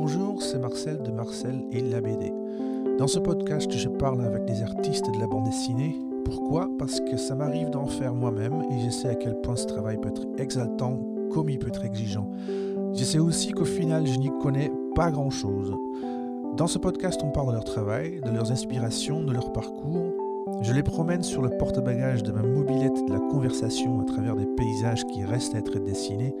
Bonjour, c'est Marcel de Marcel et la BD. Dans ce podcast, je parle avec des artistes de la bande dessinée. Pourquoi? Parce que ça m'arrive d'en faire moi-même et je sais à quel point ce travail peut être exaltant comme il peut être exigeant. Je sais aussi qu'au final, je n'y connais pas grand-chose. Dans ce podcast, on parle de leur travail, de leurs inspirations, de leur parcours. Je les promène sur le porte-bagages de ma mobilette de la conversation à travers des paysages qui restent à être dessinés.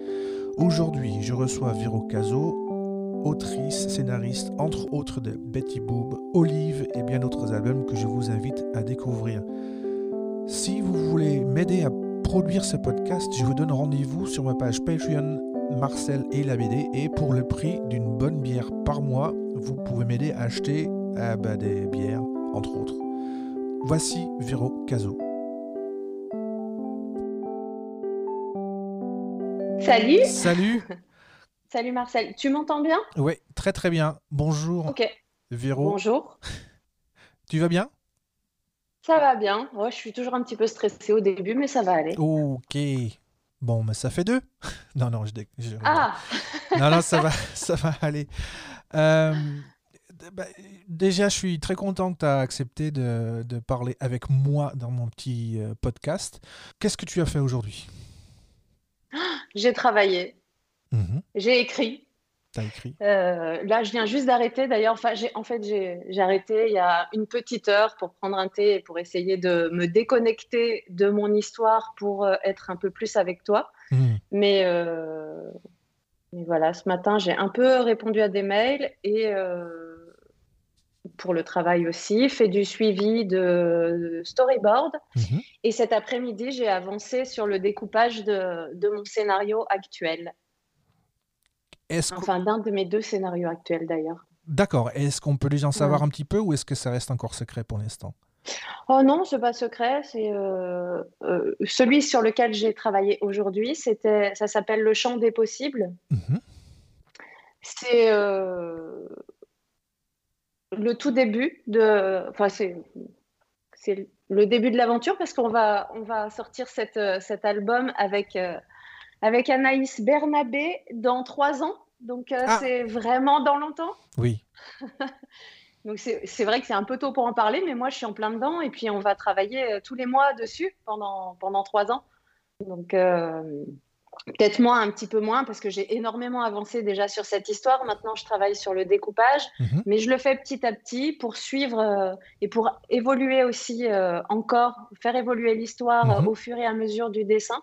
Aujourd'hui, je reçois Vero Caso, autrice, scénariste, entre autres de Betty Boob, Olive et bien d'autres albums que je vous invite à découvrir. Si vous voulez m'aider à produire ce podcast, je vous donne rendez-vous sur ma page Patreon Marcel et la BD et pour le prix d'une bonne bière par mois, vous pouvez m'aider à acheter ah bah, des bières, entre autres. Voici Vero Caso. Salut Salut Salut Marcel, tu m'entends bien? Oui, très très bien. Bonjour. Ok. Véro. Bonjour. Tu vas bien? Ça va bien. Ouais, je suis toujours un petit peu stressée au début, mais ça va aller. Ok. Bon, mais ça fait deux. non, non, je, je... Ah Non, non, ça va, ça va aller. Euh, bah, déjà, je suis très content que tu as accepté de, de, parler avec moi dans mon petit euh, podcast. Qu'est-ce que tu as fait aujourd'hui? J'ai travaillé. Mmh j'ai écrit. T'as écrit. Euh, là, je viens juste d'arrêter. D'ailleurs, enfin, en fait, j'ai arrêté il y a une petite heure pour prendre un thé et pour essayer de me déconnecter de mon histoire pour euh, être un peu plus avec toi. Mmh. Mais, euh, mais, voilà, ce matin, j'ai un peu répondu à des mails et pour le travail aussi, fait du suivi de storyboard. Mmh et cet après-midi, j'ai avancé sur le découpage de, de mon scénario actuel. Enfin, d'un de mes deux scénarios actuels d'ailleurs. D'accord. Est-ce qu'on peut déjà en savoir un petit peu ou est-ce que ça reste encore secret pour l'instant? Oh non, c'est pas secret. C'est euh, euh, celui sur lequel j'ai travaillé aujourd'hui. C'était, ça s'appelle Le Champ des possibles. Mmh c'est euh, le tout début de. Enfin, c'est c'est le début de l'aventure parce qu'on va on va sortir cette, cet album avec avec Anaïs Bernabé dans trois ans. Donc, euh, Ah. c'est vraiment dans longtemps. Oui. Donc, c'est vrai que c'est un peu tôt pour en parler, mais moi, je suis en plein dedans. Et puis, on va travailler euh, tous les mois dessus pendant, pendant trois ans. Donc, euh, peut-être moins, un petit peu moins, parce que j'ai énormément avancé déjà sur cette histoire. Maintenant, je travaille sur le découpage, Mhm. mais je le fais petit à petit pour suivre euh, et pour évoluer aussi encore, faire évoluer l'histoire Mhm. au fur et à mesure du dessin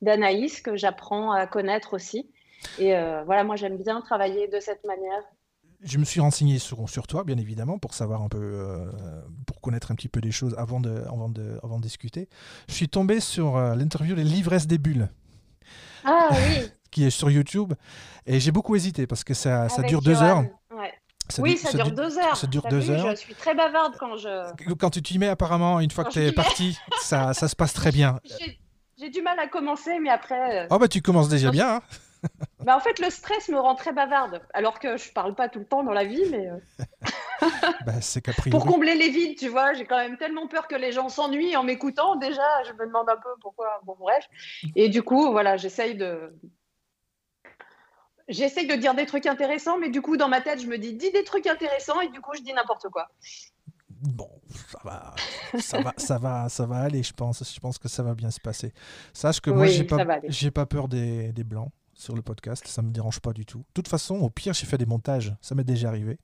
d'Anaïs, que j'apprends à connaître aussi. Et euh, voilà, moi, j'aime bien travailler de cette manière. Je me suis renseigné sur, sur toi, bien évidemment, pour savoir un peu, euh, pour connaître un petit peu des choses avant de, avant de, avant de discuter. Je suis tombé sur euh, l'interview Les Livresses des Bulles, Ah oui, qui est sur YouTube, et j'ai beaucoup hésité parce que ça, ça dure deux heures. Johan. Ouais. Ça oui, ça dure deux heures. ça dure T'as deux vu, heures. Je suis très bavarde quand je. Quand tu t'y mets, apparemment, une fois Quand que tu es parti, ça, ça se passe très bien. J'ai- J'ai du mal à commencer, mais après. Oh bah tu commences déjà bien. hein. bah, en fait, le stress me rend très bavarde. Alors que je parle pas tout le temps dans la vie, mais. euh, Bah, c'est Pour combler les vides, tu vois, j'ai quand même tellement peur que les gens s'ennuient en m'écoutant. Déjà, je me demande un peu pourquoi. Bon, bref. Et du coup, voilà, j'essaye de. J'essaye de dire des trucs intéressants, mais du coup, dans ma tête, je me dis, dis des trucs intéressants, et du coup, je dis n'importe quoi. Bon, ça va, ça va, ça va, ça va aller, je pense. Je pense que ça va bien se passer. Sache que moi, j'ai pas, j'ai pas peur des, des blancs sur le podcast. Ça me dérange pas du tout. De toute façon, au pire, j'ai fait des montages. Ça m'est déjà arrivé.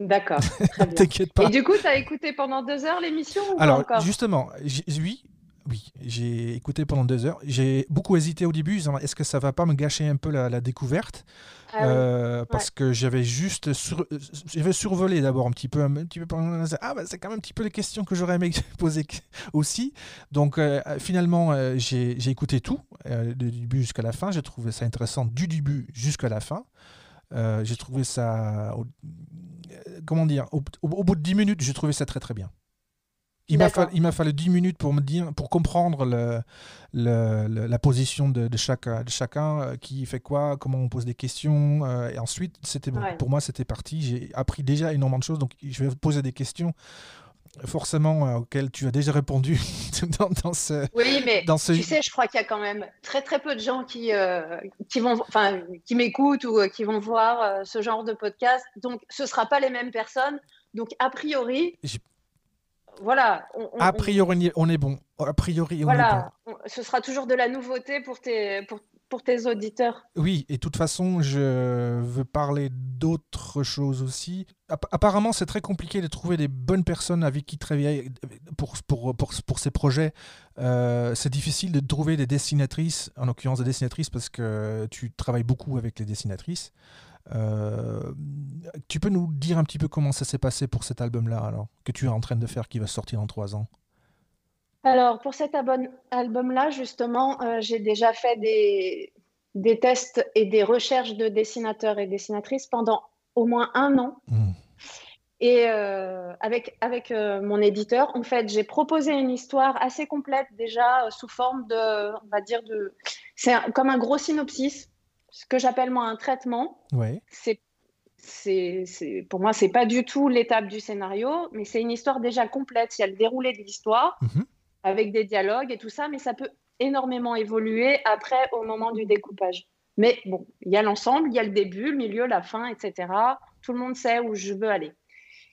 D'accord. T'inquiète pas. Et du coup, tu as écouté pendant deux heures l'émission ou pas Alors, encore? justement, oui, oui, j'ai écouté pendant deux heures. J'ai beaucoup hésité au début. Est-ce que ça va pas me gâcher un peu la, la découverte? Ah. Euh, Parce que j'avais juste sur- j'avais survolé d'abord un petit peu, un petit peu pendant- ah bah, c'est quand même un petit peu les questions que j'aurais aimé poser aussi. Donc euh, finalement euh, j'ai j'ai écouté tout du début jusqu'à la fin. J'ai trouvé ça intéressant du début jusqu'à la fin. J'ai trouvé ça, comment dire, au, au- au bout de 10 minutes, j'ai trouvé ça très très bien. Il m'a fallu, fallu 10 minutes pour me dire, pour comprendre le, le- le- la position de, de chaque, de chacun, euh, qui fait quoi, comment on pose des questions. euh, et ensuite, c'était bon. Ouais. Pour moi, c'était parti. J'ai appris déjà énormément de choses. Donc, je vais vous poser des questions forcément euh, auquel tu as déjà répondu dans, ce. Oui, mais dans tu sais, je crois qu'il y a quand même très très peu de gens qui euh, qui vont, enfin, qui m'écoutent ou qui vont voir ce genre de podcast. Donc, ce sera pas les mêmes personnes. Donc, a priori, voilà. a priori, on est bon. A priori, on est bon. ce sera toujours de la nouveauté pour tes pour pour tes auditeurs. Oui, et de toute façon, je veux parler d'autres choses aussi. Apparemment, c'est très compliqué de trouver des bonnes personnes avec qui travailler pour, pour, pour, pour ces projets. Euh, c'est difficile de trouver des dessinatrices, en l'occurrence des dessinatrices, parce que tu travailles beaucoup avec les dessinatrices. Euh, tu peux nous dire un petit peu comment ça s'est passé pour cet album-là, alors, que tu es en train de faire, qui va sortir en trois ans? Alors, pour cet album-là, justement, euh, j'ai déjà fait des, des, tests et des recherches de dessinateurs et dessinatrices pendant au moins un an. Mmh. Et euh, avec, avec euh, mon éditeur, en fait, j'ai proposé une histoire assez complète déjà sous forme de, on va dire, de, c'est comme un gros synopsis, ce que j'appelle moi un traitement. Ouais. C'est c'est, pour moi, c'est pas du tout l'étape du scénario, mais c'est une histoire déjà complète. Il y a le déroulé de l'histoire, mmh avec des dialogues et tout ça, mais ça peut énormément évoluer après au moment du découpage. Mais bon, il y a l'ensemble, il y a le début, le milieu, la fin, etc. Tout le monde sait où je veux aller.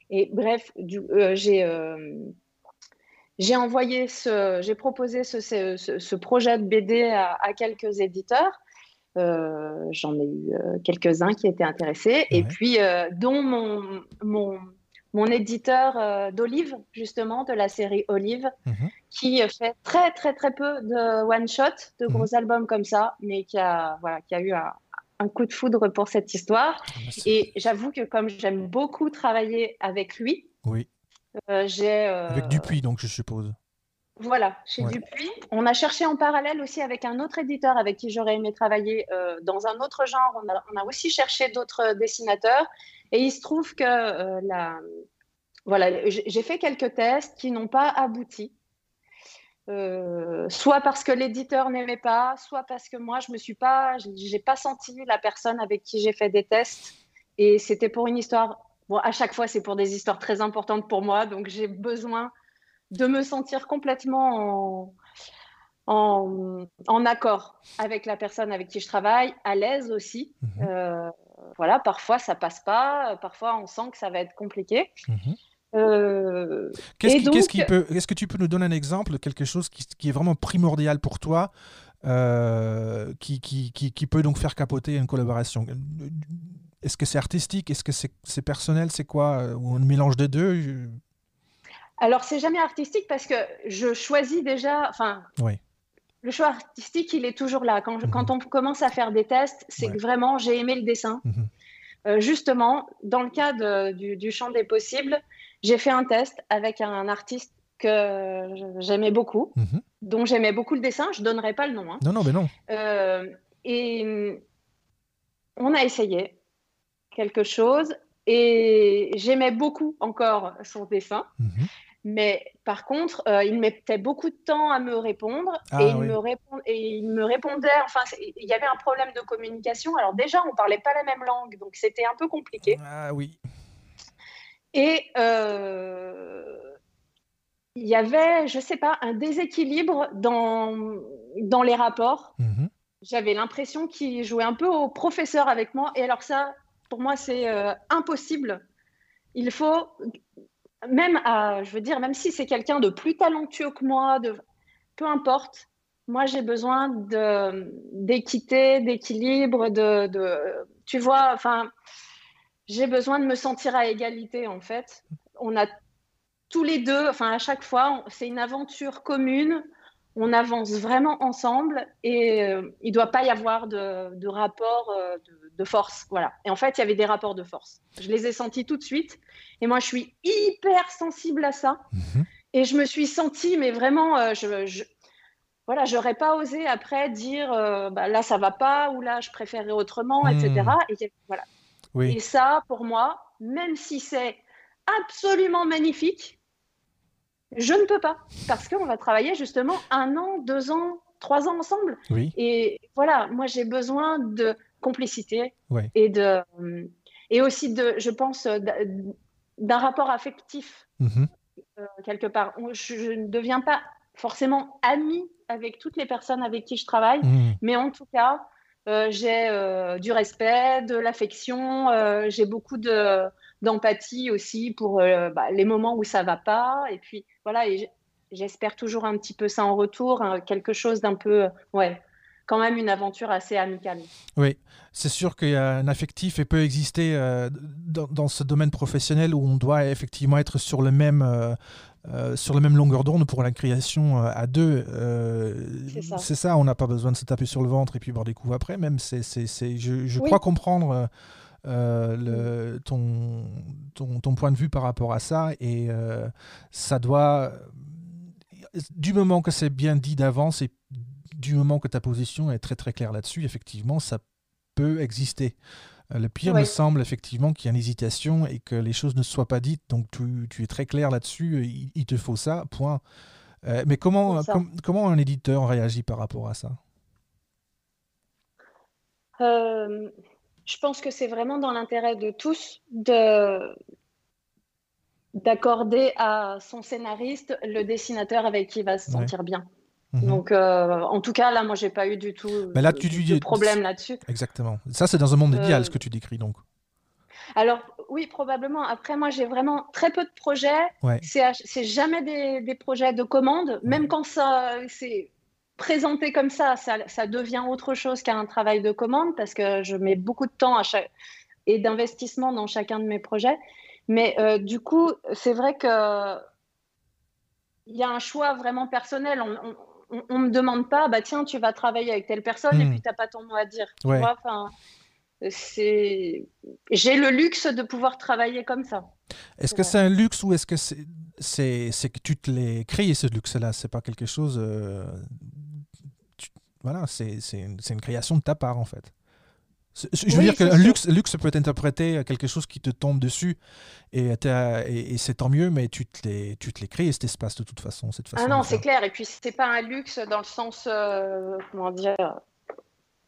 Et bref, euh, j'ai euh, j'ai envoyé ce, j'ai proposé ce, ce, projet de BD à, quelques éditeurs. Euh, j'en ai eu quelques-uns qui étaient intéressés, et puis dont mon, mon mon éditeur euh, d'Olive, justement, de la série Olive, mhm. qui fait très, très, très peu de one-shot, de mhm. gros albums comme ça, mais qui a, voilà, qui a eu un, coup de foudre pour cette histoire. Ah, bah, Et j'avoue que comme j'aime beaucoup travailler avec lui, oui. Euh, j'ai... Euh, avec Dupuis, donc, je suppose. Voilà, chez Dupuis. On a cherché en parallèle aussi avec un autre éditeur avec qui j'aurais aimé travailler dans un autre genre. On a, on a aussi cherché d'autres dessinateurs. Et il se trouve que euh, la... voilà, j'ai fait quelques tests qui n'ont pas abouti. Euh, soit parce que l'éditeur n'aimait pas, soit parce que moi je me suis pas, j'ai pas senti la personne avec qui j'ai fait des tests. Et c'était pour une histoire. Bon, à chaque fois, c'est pour des histoires très importantes pour moi, donc j'ai besoin de me sentir complètement en, en, accord avec la personne avec qui je travaille, à l'aise aussi. Mhm. Euh, voilà, parfois ça passe pas, parfois on sent que ça va être compliqué. Mhm. Euh, qu'est-ce qui, peut, est-ce que tu peux nous donner un exemple de quelque chose qui, est vraiment primordial pour toi, euh, qui, qui, qui, peut donc faire capoter une collaboration? Est-ce que c'est artistique? Est-ce que c'est personnel? C'est quoi? Ou un mélange des deux? Alors, c'est jamais artistique parce que je choisis déjà. Enfin, oui le choix artistique, il est toujours là. Quand, quand mhm. on commence à faire des tests, c'est que vraiment, j'ai aimé le dessin. Mhm. Euh, justement, dans le cas du, du, champ des possibles, j'ai fait un test avec un artiste que j'aimais beaucoup, mhm. dont j'aimais beaucoup le dessin. Je ne donnerai pas le nom. Hein. Non, non, mais non. Euh, et on a essayé quelque chose et j'aimais beaucoup encore son dessin. Mais par contre, euh, il mettait beaucoup de temps à me répondre ah et, il me et il me répondait. Enfin, il y avait un problème de communication. Alors déjà, on parlait pas la même langue, donc c'était un peu compliqué. Ah oui. Et euh, il y avait, je sais pas, un déséquilibre dans dans les rapports. Mhm. J'avais l'impression qu'il jouait un peu au professeur avec moi. Et alors ça, pour moi, c'est euh, impossible. Il faut même à, je veux dire, même si c'est quelqu'un de plus talentueux que moi, de, peu importe, moi j'ai besoin d'équité, d'équilibre, de, de, tu vois, enfin, j'ai besoin de me sentir à égalité en fait. On a tous les deux, enfin à chaque fois, c'est une aventure commune on avance vraiment ensemble et euh, il ne doit pas y avoir de, rapport euh, de, force. Voilà. Et en fait, il y avait des rapports de force. Je les ai sentis tout de suite. Et moi, je suis hyper sensible à ça. Mhm. Et je me suis sentie, mais vraiment, euh, je, je, voilà, j'aurais pas osé après dire bah, là, ça va pas ou là, je préférerais autrement, etc. Mhm. Et, voilà. et ça, pour moi, même si c'est absolument magnifique, je ne peux pas, parce qu'on va travailler justement un an, deux ans, trois ans ensemble. Et voilà, moi j'ai besoin de complicité et de et aussi de, je pense, d'un rapport affectif. Mhm. quelque part. Je, ne deviens pas forcément amie avec toutes les personnes avec qui je travaille, mmh. mais en tout cas, j'ai du respect, de l'affection, j'ai beaucoup d'empathie aussi pour bah, les moments où ça va pas. Et puis voilà, et j'espère toujours un petit peu ça en retour, hein, quelque chose d'un peu, ouais, quand même une aventure assez amicale. Oui, c'est sûr qu'il y a un affectif et peut exister euh, dans, ce domaine professionnel où on doit effectivement être sur le même, euh, euh, sur la même longueur d'onde pour la création à deux. c'est ça. on n'a pas besoin de se taper sur le ventre et puis boire des coups après. Même, c'est, c'est, je, je crois comprendre. Le, ton, ton, ton, point de vue par rapport à ça et ça doit du moment que c'est bien dit d'avance et du moment que ta position est très très claire là-dessus, effectivement, ça peut exister. Euh, le pire me semble effectivement qu'il y a une hésitation et que les choses ne soient pas dites. Donc tu, es très clair là-dessus, il, te faut ça, point. Euh, mais comment, comment un éditeur réagit par rapport à ça? Euh, Je pense que c'est vraiment dans l'intérêt de tous de d'accorder à son scénariste le dessinateur avec qui il va se sentir bien. Mhm. Donc, euh, en tout cas, là, moi, j'ai pas eu du tout là, tu, de, problème là-dessus. Exactement. Ça, c'est dans un monde idéal, euh, ce que tu décris, donc. Alors, oui, probablement. Après, moi, j'ai vraiment très peu de projets. Ouais. C'est jamais des, des, projets de commande. Même quand ça c'est présenté comme ça, ça, ça devient autre chose qu'un travail de commande parce que je mets beaucoup de temps à chaque... et d'investissement dans chacun de mes projets. Mais euh, du coup, c'est vrai que il y a un choix vraiment personnel. On, ne me demande pas, bah tiens, tu vas travailler avec telle personne et hmm. puis tu n'as pas ton mot à dire. J'ai le luxe de pouvoir travailler comme ça. Est-ce que c'est un luxe ou est-ce que c'est, que tu te l'es créé ce luxe-là? C'est pas quelque chose. Euh, voilà, c'est, une, création de ta part en fait. Je veux dire que luxe, luxe peut interpréter quelque chose qui te tombe dessus et, et, c'est tant mieux, mais tu te l'es, créé cet espace de toute façon. Cette façon ah non, c'est clair. Et puis c'est pas un luxe dans le sens, euh, comment dire.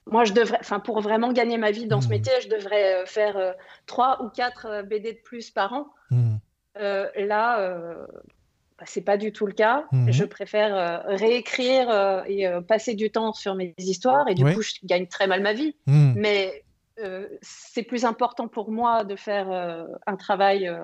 Moi, je devrais, enfin, pour vraiment gagner ma vie dans ce mmh. métier, je devrais euh, faire euh, trois ou quatre BD de plus par an. Mmh. là, bah, c'est pas du tout le cas. Mmh. Je préfère réécrire et passer du temps sur mes histoires et du coup, je gagne très mal ma vie. Mais euh, c'est plus important pour moi de faire euh, un travail euh,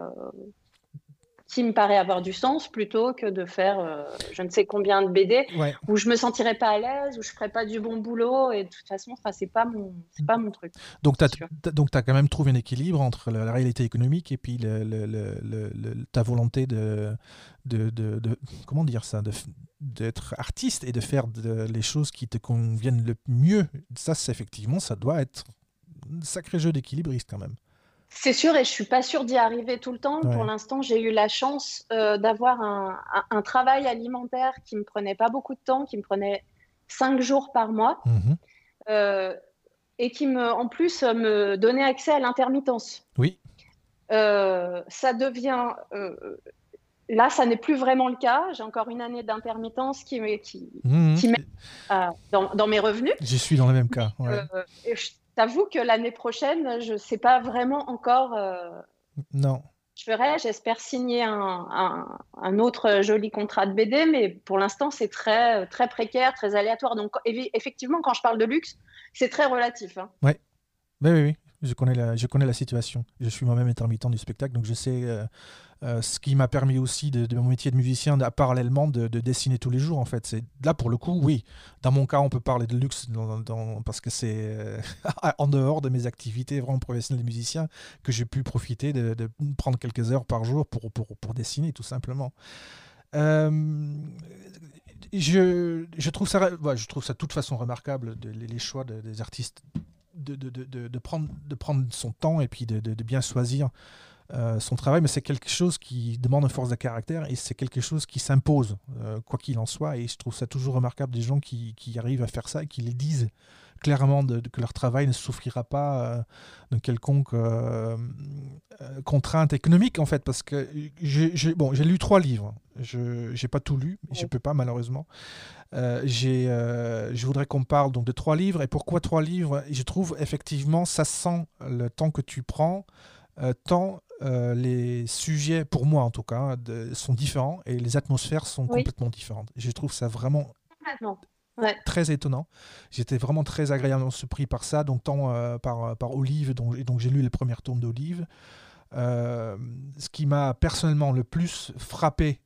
qui me paraît avoir du sens plutôt que de faire je ne sais combien de BD où je me sentirais pas à l'aise, où je ferais pas du bon boulot et de toute façon, ça c'est pas mon pas mon truc. Donc tu as, donc as quand même trouvé un équilibre entre la, réalité économique et puis le, ta volonté de de, de, de, comment dire ça d'être artiste et de faire les choses qui te conviennent le mieux. Ça, c'est effectivement, ça doit être sacré jeu d'équilibriste quand même. C'est sûr, et je suis pas sûre d'y arriver tout le temps. Pour l'instant, j'ai eu la chance euh, d'avoir un, travail alimentaire qui me prenait pas beaucoup de temps, qui me prenait cinq jours par mois, mhm. euh, et qui me, en plus, me donnait accès à l'intermittence. Oui. Euh, ça devient Là, ça n'est plus vraiment le cas. J'ai encore une année d'intermittence qui, qui, mhm. qui met dans, dans, mes revenus. Je suis dans le même cas. Ouais t'avoue que l'année prochaine, je ne sais pas vraiment encore. Euh, non. Je ferai, j'espère signer un, un, autre joli contrat de BD, mais pour l'instant, c'est très, très précaire, très aléatoire. Donc, effectivement, quand je parle de luxe, c'est très relatif. Hein. Ouais. Oui, oui, oui. Je connais la, situation. Je suis moi-même intermittent du spectacle, donc je sais. Euh, euh, ce qui m'a permis aussi de, mon métier de musicien parallèlement de, dessiner tous les jours en fait c'est là pour le coup oui dans mon cas on peut parler de luxe parce que c'est euh, en dehors de mes activités vraiment professionnelles de musicien que j'ai pu profiter de, prendre quelques heures par jour pour, pour, dessiner tout simplement je, je, trouve ça, je trouve ça de toute façon remarquable les, choix des artistes de, prendre, son temps et puis de, bien choisir euh, son travail, mais c'est quelque chose qui demande une force de caractère et c'est quelque chose qui s'impose, euh, quoi qu'il en soit. Et je trouve ça toujours remarquable des gens qui, arrivent à faire ça et qui les disent clairement que leur travail ne souffrira pas euh, de quelconque contrainte économique, en fait, parce que j'ai bon, lu trois livres. Je n'ai pas tout lu, je ne peux pas malheureusement. je voudrais qu'on parle donc de trois livres. Et pourquoi trois livres? Je trouve effectivement, ça sent le temps que tu prends. tant les sujets, pour moi en tout cas, sont différents et les atmosphères sont complètement différentes. Je trouve ça vraiment très étonnant. J'étais vraiment très agréablement surpris par ça, donc tant par, par Olive, dont, donc j'ai lu les premières tomes d'Olive. ce qui m'a personnellement le plus frappé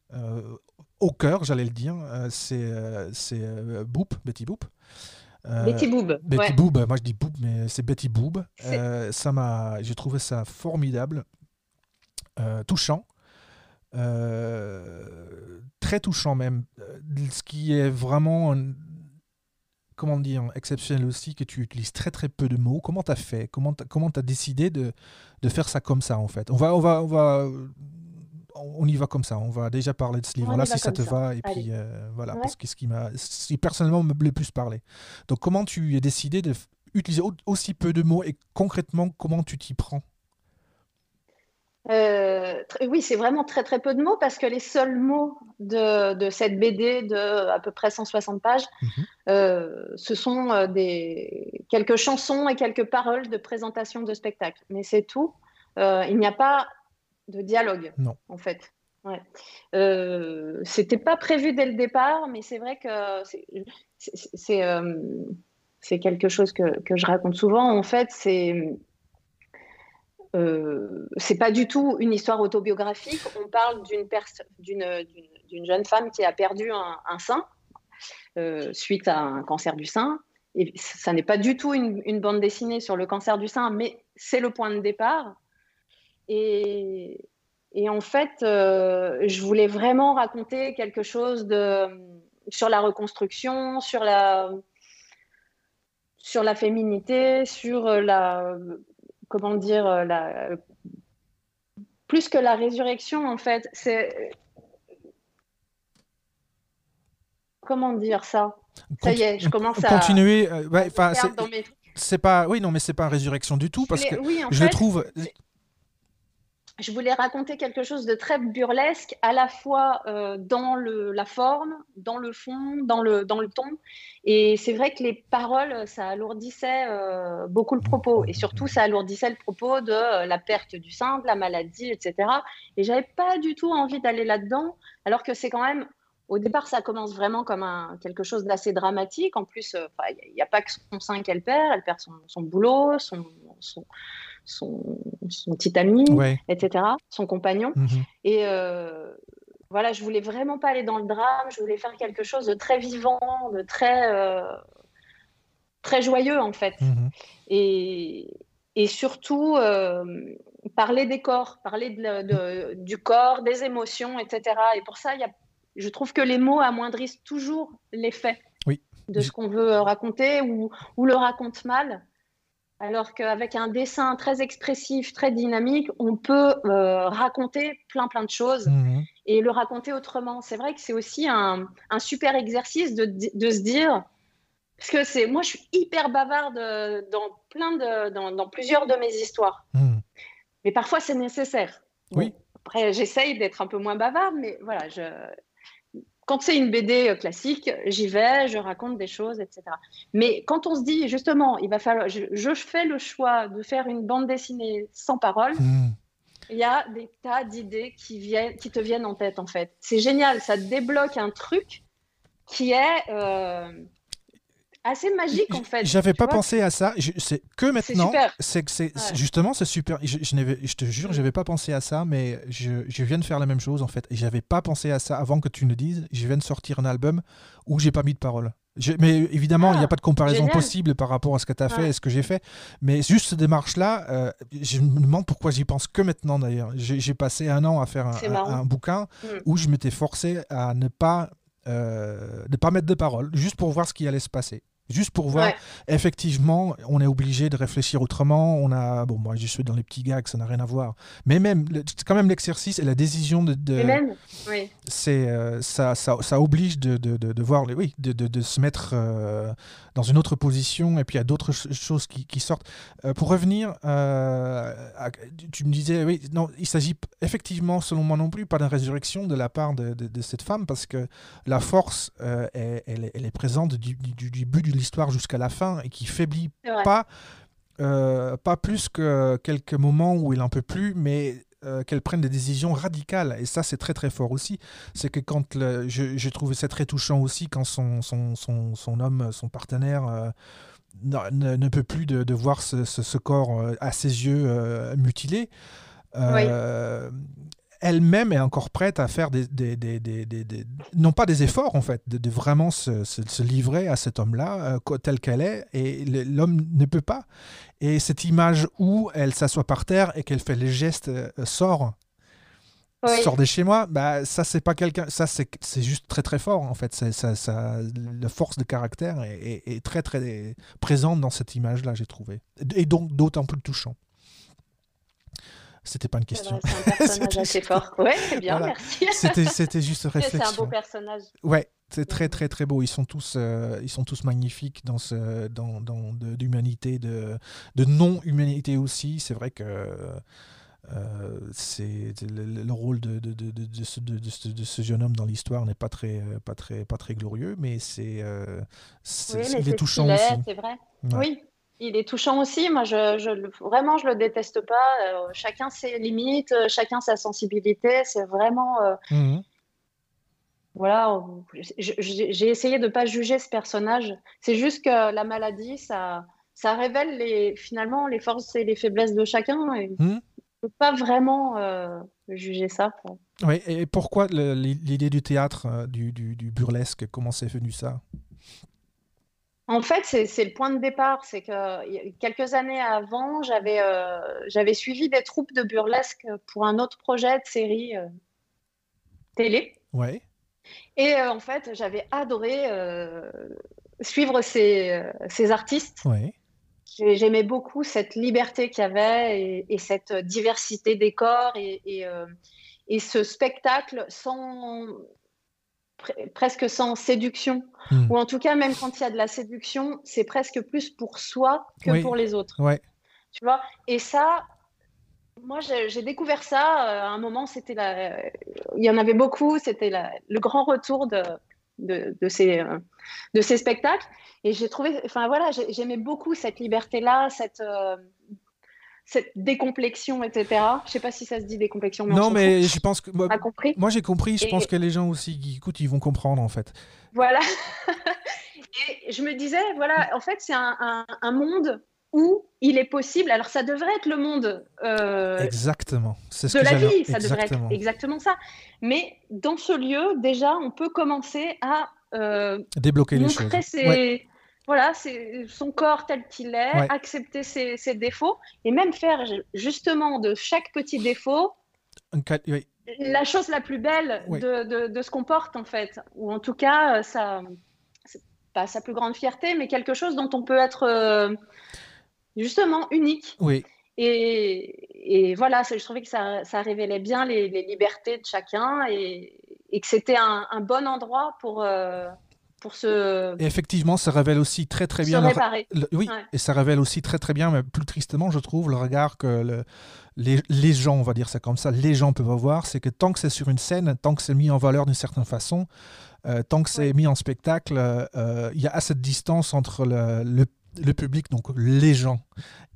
au cœur, j'allais le dire, c'est c'est Boop, Betty Boop. Euh, Betty Boob. Betty Boob, moi je dis Boob, mais c'est Betty Boob. Euh, ça m'a, j'ai trouvé ça formidable, euh, touchant, très touchant même. Ce qui est vraiment, comment dire, exceptionnel aussi, que tu utilises très très peu de mots. Comment t'as fait? Comment t'as, comment as décidé de, de faire ça comme ça en fait? On va, on va, on va on y va comme ça. On va déjà parler de ce livre-là si ça te va. Et puis euh, voilà, parce que ce qui m'a personnellement me le plus parlé. Donc comment tu as décidé d'utiliser aussi peu de mots et concrètement comment tu t'y prends? Euh, oui, c'est vraiment très très peu de mots parce que les seuls mots de, cette BD de à peu près 160 pages, mhm. euh, ce sont des quelques chansons et quelques paroles de présentation de spectacle. Mais c'est tout. il n'y a pas de dialogue, non. en fait. Ouais. Euh, c'était pas prévu dès le départ, mais c'est vrai que c'est euh, quelque chose que, que, je raconte souvent. En fait, c'est euh, c'est pas du tout une histoire autobiographique. On parle d'une jeune femme qui a perdu un, sein euh, suite à un cancer du sein. Et ça n'est pas du tout une, une, bande dessinée sur le cancer du sein, mais c'est le point de départ. Et, en fait, euh, je voulais vraiment raconter quelque chose de, sur la reconstruction, sur la, sur la féminité, sur la. Comment dire la, Plus que la résurrection, en fait, c'est. Comment dire ça? Ça y est, je commence à. Continuer. Euh, c'est pas. Oui, non, mais c'est pas résurrection du tout, parce que je trouve je voulais raconter quelque chose de très burlesque, à la fois euh, dans le, la forme, dans le fond, dans le, dans le ton. Et c'est vrai que les paroles, ça alourdissait euh, beaucoup le propos. Et surtout, ça alourdissait le propos de euh, la perte du sein, de la maladie, etc. Et j'avais pas du tout envie d'aller là-dedans, alors que c'est quand même. Au départ, ça commence vraiment comme un, quelque chose d'assez dramatique. En plus, il n'y a, pas que son sein qu'elle perd, elle perd son, son boulot, son, son son, petit ami, etc., son compagnon. Mhm. Et euh, voilà, je voulais vraiment pas aller dans le drame, je voulais faire quelque chose de très vivant, de très, euh, très joyeux en fait. Mhm. Et, et, surtout euh, parler des corps, parler de, du corps, des émotions, etc. Et pour ça, y a, je trouve que les mots amoindrissent toujours l'effet oui. de ce qu'on veut raconter ou, ou le raconte mal. Alors qu'avec un dessin très expressif, très dynamique, on peut euh, raconter plein plein de choses mhm. et le raconter autrement. C'est vrai que c'est aussi un, super exercice de, se dire, parce que c'est, moi je suis hyper bavarde dans plein de, dans, plusieurs de mes histoires, mhm. mais parfois c'est nécessaire. Oui. après, j'essaye d'être un peu moins bavarde, mais voilà, je, quand c'est une BD euh, classique, j'y vais, je raconte des choses, etc. Mais quand on se dit justement, il va falloir, je, fais le choix de faire une bande dessinée sans parole, hmm. il y a des tas d'idées qui viennent, qui te viennent en tête en fait. C'est génial, ça débloque un truc qui est euh, assez magique en fait. J'avais pas pensé à ça. C'est que maintenant. C'est c'est justement c'est super. Je, je, te jure, j'avais pas pensé à ça, mais je, je, viens de faire la même chose en fait. Et j'avais pas pensé à ça avant que tu ne dises. Je viens de sortir un album où j'ai pas mis de paroles. mais évidemment, il n'y a ah, pas de comparaison possible par rapport à ce que tu as fait et ce que j'ai fait. Mais juste cette démarche-là, euh, je me demande pourquoi j'y pense que maintenant d'ailleurs. J'ai passé un an à faire un, un, bouquin hmm. où je m'étais forcé à ne pas, euh, ne pas mettre de paroles, juste pour voir ce qui allait se passer. Juste pour voir, effectivement, on est obligé de réfléchir autrement. On a, bon, moi, je suis dans les petits gags, ça n'a rien à voir. Mais même, c'est quand même l'exercice et la décision de. de même, oui. C'est, euh, ça, ça, ça, oblige de, de, de, voir, les, oui, de, de, se mettre euh, dans une autre position et puis il y a d'autres choses qui, qui sortent. Euh, pour revenir, tu me disais, oui, non, il s'agit effectivement, selon moi non plus, pas d'une résurrection de la part de, cette femme parce que la force, elle, elle, est présente du, du, du but du l'histoire jusqu'à la fin et qui faiblit pas pas plus que quelques moments où il en peut plus, mais qu'elle prenne des décisions radicales. Et ça, c'est très très fort aussi. C'est que quand j'ai trouvé ça très touchant aussi quand son, son, son, son homme, son partenaire, ne, ne, peut plus de, de voir ce, ce, ce, corps à ses yeux mutilé. Oui elle-même est encore prête à faire des, des, des, des, non pas des efforts en fait, de, vraiment se, se, livrer à cet homme-là euh, tel qu'elle est, et l'homme ne peut pas. Et cette image où elle s'assoit par terre et qu'elle fait les gestes euh, sort, sort de chez moi, bah ça c'est pas quelqu'un, ça c'est juste très très fort en fait. Ça, ça, la force de caractère est, est très très présente dans cette image-là, j'ai trouvé, et donc d'autant plus touchant. C'était pas une question. C'est un personnage assez fort. Ouais, c'est bien, merci. C'était juste réflexion. C'est un beau personnage. Ouais, c'est très très très beau. Ils sont tous, euh, ils sont tous magnifiques dans ce, dans, dans d'humanité, de, de non-humanité aussi. C'est vrai que euh, c'est le, rôle de, de, de, de, ce, de, ce jeune homme dans l'histoire n'est pas très, pas très, pas très glorieux, mais c'est, euh, oui, il est touchant aussi. C'est vrai. Oui, il est touchant aussi. Moi, je, je, vraiment, je le déteste pas. Euh, chacun ses limites, euh, chacun sa sensibilité. C'est vraiment. Euh, mhm. Voilà, j'ai essayé de pas juger ce personnage. C'est juste que la maladie, ça, ça révèle les, finalement les forces et les faiblesses de chacun. Et mhm. peut pas vraiment juger ça. Oui, et pourquoi l'idée du théâtre, du, du, du burlesque Comment c'est venu ça? En fait, c'est le point de départ. C'est que quelques années avant, euh, j'avais suivi des troupes de burlesque pour un autre projet de série euh, télé. Ouais. Et euh, en fait, j'avais adoré suivre ces, ces artistes. Ouais. J'aimais beaucoup cette liberté qu'il y avait et, cette diversité des corps et, et ce spectacle sans, presque sans séduction. Hmm. Ou en tout cas, même quand il y a de la séduction, c'est presque plus pour soi que pour les autres. Ouais. Tu vois? Et ça, moi, j'ai découvert ça. Euh, à un moment, c'était la... il y en avait beaucoup. C'était le grand retour de, de, de, ces, euh, de ces spectacles. Et j'ai trouvé, enfin voilà, j'aimais beaucoup cette liberté-là, cette, euh, cette décomplexion, etc. Je sais pas si ça se dit décomplexion. Mais non, mais je pense que moi, compris. moi j'ai compris. Je pense que les gens aussi qui écoutent, ils vont comprendre en fait. Voilà. et je me disais, voilà, en fait, c'est un, un, monde où il est possible. Alors, ça devrait être le monde. Euh, exactement. C'est ce de la vie. Ça devrait être exactement ça. Mais dans ce lieu, déjà, on peut commencer à euh, débloquer les choses. Ses voilà, c'est son corps tel qu'il est, accepter ses, défauts et même faire justement de chaque petit défaut la chose la plus belle de, de, ce qu'on porte en fait, ou en tout cas, euh, ça, pas sa plus grande fierté, mais quelque chose dont on peut être euh, justement unique. Oui. Et, et, voilà, je trouvais que ça, ça révélait bien les, libertés de chacun et, et que c'était un, un, bon endroit pour, euh, pour se. Et effectivement, ça révèle aussi très très bien. Le... Oui, et ça révèle aussi très très bien, mais plus tristement, je trouve, le regard que le... les, les, gens, on va dire ça comme ça, les gens peuvent avoir, c'est que tant que c'est sur une scène, tant que c'est mis en valeur d'une certaine façon, euh, tant que c'est mis en spectacle, euh, il y a assez de distance entre le, le le public, donc les gens,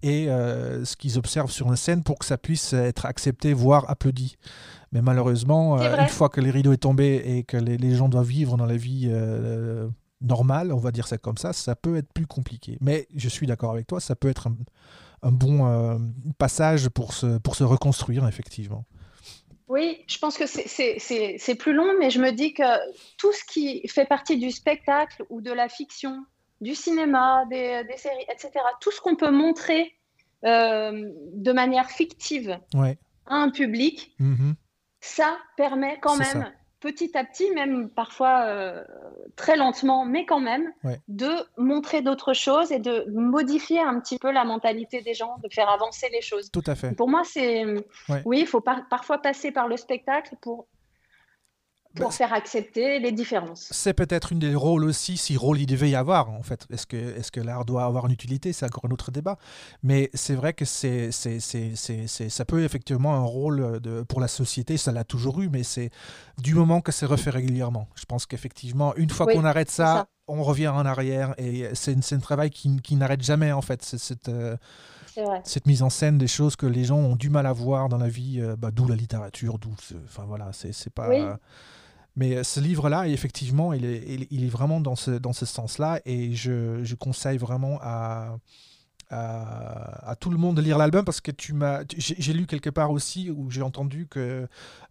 et euh, ce qu'ils observent sur une scène pour que ça puisse être accepté, voire applaudi. Mais malheureusement, euh, une fois que les rideaux est tombé et que les, gens doivent vivre dans la vie euh, normale, on va dire ça comme ça, ça peut être plus compliqué. Mais je suis d'accord avec toi, ça peut être un, bon passage pour se, pour se reconstruire, effectivement. Oui, je pense que c'est plus long, mais je me dis que tout ce qui fait partie du spectacle ou de la fiction, du cinéma, des, séries, etc. Tout ce qu'on peut montrer euh, de manière fictive à un public, mhm. Ça permet quand même, petit à petit, même parfois euh, très lentement, mais quand même, de montrer d'autres choses et de modifier un petit peu la mentalité des gens, de faire avancer les choses. Tout à fait. Pour moi, c'est... Oui, il faut parfois passer par le spectacle pour pour faire accepter les différences. C'est peut-être une des rôles aussi, si rôle il devait y avoir en fait. Est-ce que, est que l'art doit avoir une utilité? C'est encore un autre débat. Mais c'est vrai que c'est, c'est, c'est, c'est, ça peut effectivement un rôle de, pour la société, ça l'a toujours eu, mais c'est du moment que c'est refait régulièrement. Je pense qu'effectivement, une fois qu'on arrête ça, on revient en arrière et c'est un travail qui, qui n'arrête jamais en fait. C'est cette, cette mise en scène des choses que les gens ont du mal à voir dans la vie, bah, d'où la littérature, d'où, enfin voilà, c'est pas. Mais ce livre-là, effectivement, il est, il, est, vraiment dans ce, dans ce sens-là et je, je, conseille vraiment à, à, tout le monde de lire l'album parce que tu m'as, j'ai lu quelque part aussi où j'ai entendu que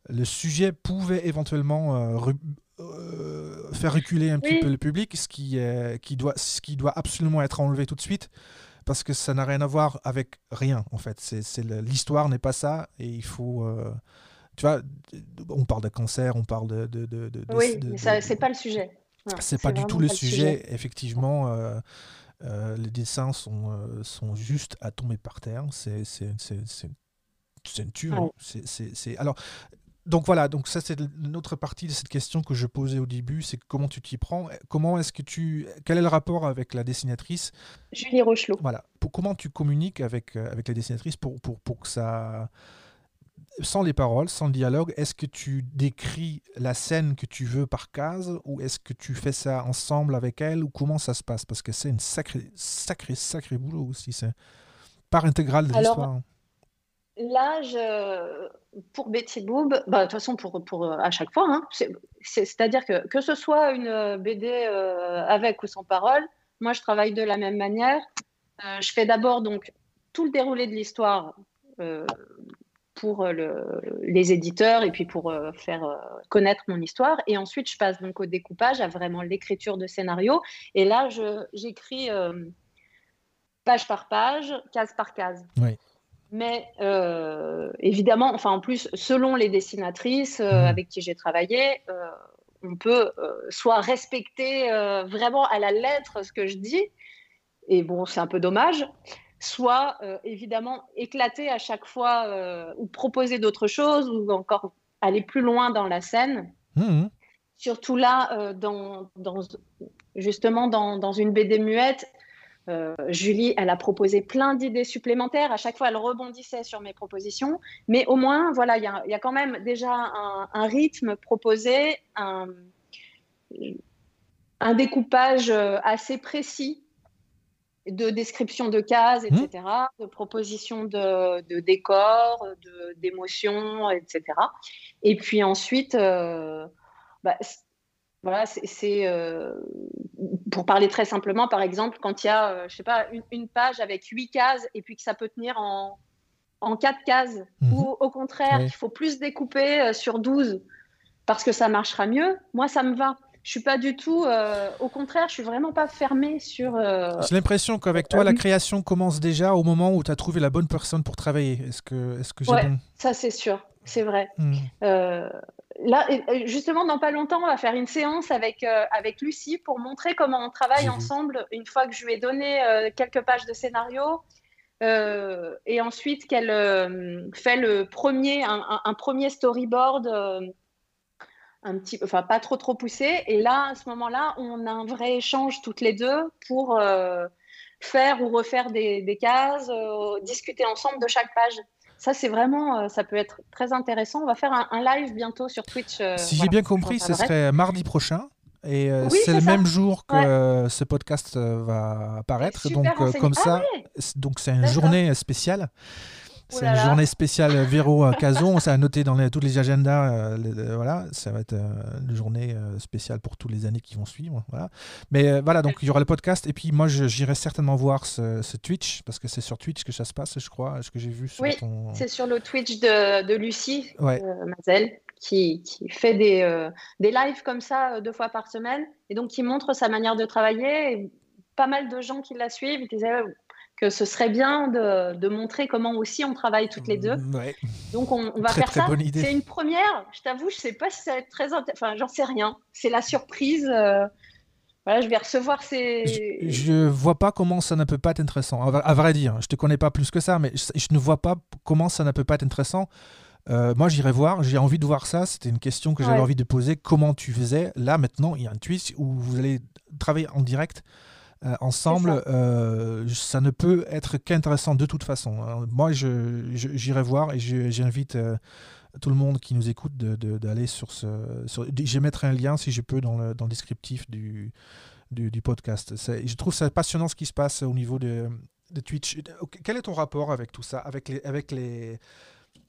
le sujet pouvait éventuellement euh, euh, faire reculer un petit peu le public, ce qui, qui, doit, ce qui doit absolument être enlevé tout de suite parce que ça n'a rien à voir avec rien en fait. C'est, l'histoire n'est pas ça et il faut euh, tu vois, on parle de cancer, on parle de. de, de, oui, mais ça, c'est pas le sujet. c'est pas du tout le sujet. Effectivement, euh, euh, les dessins sont, euh, sont juste à tomber par terre. C'est une tuerie. C'est alors. Donc voilà, donc ça c'est une autre partie de cette question que je posais au début, c'est comment tu t'y prends, comment est-ce que tu, quel est le rapport avec la dessinatrice? Julie Rochelot. Voilà, pour, comment tu communiques avec avec la dessinatrice pour, pour, pour que ça sans les paroles, sans le dialogue, est-ce que tu décris la scène que tu veux par case ou est-ce que tu fais ça ensemble avec elle ou comment ça se passe? Parce que c'est une sacrée, sacré, sacré boulot aussi. C'est part intégrale de l'histoire. Là, je, pour Betty Boob, bah, de toute façon, pour, pour, à chaque fois, hein, c'est-à-dire que que ce soit une BD euh, avec ou sans parole, moi, je travaille de la même manière. Euh, je fais d'abord donc tout le déroulé de l'histoire euh, pour euh, le, les éditeurs et puis pour euh, faire euh, connaître mon histoire. Et ensuite, je passe donc au découpage, à vraiment l'écriture de scénario. Et là, j'écris page par page, case par case. Oui. Mais évidemment, enfin en plus, selon les dessinatrices mmh. avec qui j'ai travaillé, on peut soit respecter vraiment à la lettre ce que je dis, et bon, c'est un peu dommage, soit euh, évidemment éclater à chaque fois euh, ou proposer d'autres choses ou encore aller plus loin dans la scène. Mmh. Surtout là, euh, dans, dans, justement dans, dans, une BD muette, Julie, elle a proposé plein d'idées supplémentaires. À chaque fois, elle rebondissait sur mes propositions. Mais au moins, voilà, il y, y, a quand même déjà un, un rythme proposé, un, un découpage assez précis de description de cases, etc., mmh. de propositions de, de décors, d'émotions, etc. Et puis ensuite, euh, bah, voilà, c'est euh, pour parler très simplement, par exemple, quand il y a, euh, je sais pas, une, page avec huit cases et puis que ça peut tenir en, en quatre cases, mmh. ou au contraire, il faut plus découper sur 12 parce que ça marchera mieux, moi, ça me va je suis pas du tout. Euh, au contraire, je suis vraiment pas fermée sur. Euh, J'ai l'impression qu'avec toi, la création commence déjà au moment où tu as trouvé la bonne personne pour travailler. Est-ce que, est-ce que j'ai ouais, Ça, c'est sûr. C'est vrai. Hmm. Euh, là, justement, dans pas longtemps, on va faire une séance avec, avec Lucie pour montrer comment on travaille ensemble une fois que je lui ai donné quelques pages de scénario. et ensuite qu'elle fait le premier, un, un premier storyboard un petit, enfin pas trop trop poussé. Et là, à ce moment-là, on a un vrai échange toutes les deux pour euh, faire ou refaire des, cases, euh, discuter ensemble de chaque page. Ça, c'est vraiment, euh, ça peut être très intéressant. On va faire un, live bientôt sur Twitch. si j'ai bien compris, ce serait mardi prochain. Et c'est le même jour que ce podcast va apparaître. Donc, comme ah ça, donc c'est une journée spéciale. C'est une journée spéciale Véro Cazon. ça a noté dans les, tous les agendas. Euh, voilà, ça va être euh, une journée euh, spéciale pour tous les années qui vont suivre. Voilà. Mais voilà, donc il y aura le podcast. Et puis moi, j'irai certainement voir ce, Twitch, parce que c'est sur Twitch que ça se passe, je crois, ce que j'ai vu sur oui, c'est sur le Twitch de, de Lucie Mazel. Qui, qui, fait des, des lives comme ça deux fois par semaine et donc qui montre sa manière de travailler. Et pas mal de gens qui la suivent disaient que ce serait bien de, de, montrer comment aussi on travaille toutes les deux. Ouais. Donc on, va faire ça. C'est une première. Je t'avoue, je sais pas si ça va être très, enfin j'en sais rien. C'est la surprise. Euh, voilà, je vais recevoir ces. Je, je, vois pas comment ça ne peut pas être intéressant. À, vrai dire, je te connais pas plus que ça, mais je, ne vois pas comment ça ne peut pas être intéressant. Euh, moi, j'irai voir. J'ai envie de voir ça. C'était une question que j'avais envie de poser. Comment tu faisais? Là, maintenant, il y a un twist où vous allez travailler en direct. Euh, ensemble, euh, ça. ne peut être qu'intéressant de toute façon. Hein. moi, j'irai voir et j'invite euh, tout le monde qui nous écoute d'aller sur ce. je mettrai un lien, si je peux, dans le, dans le descriptif du, du, podcast. Je trouve ça passionnant ce qui se passe au niveau de, de Twitch. Quel est ton rapport avec tout ça, avec les, avec les,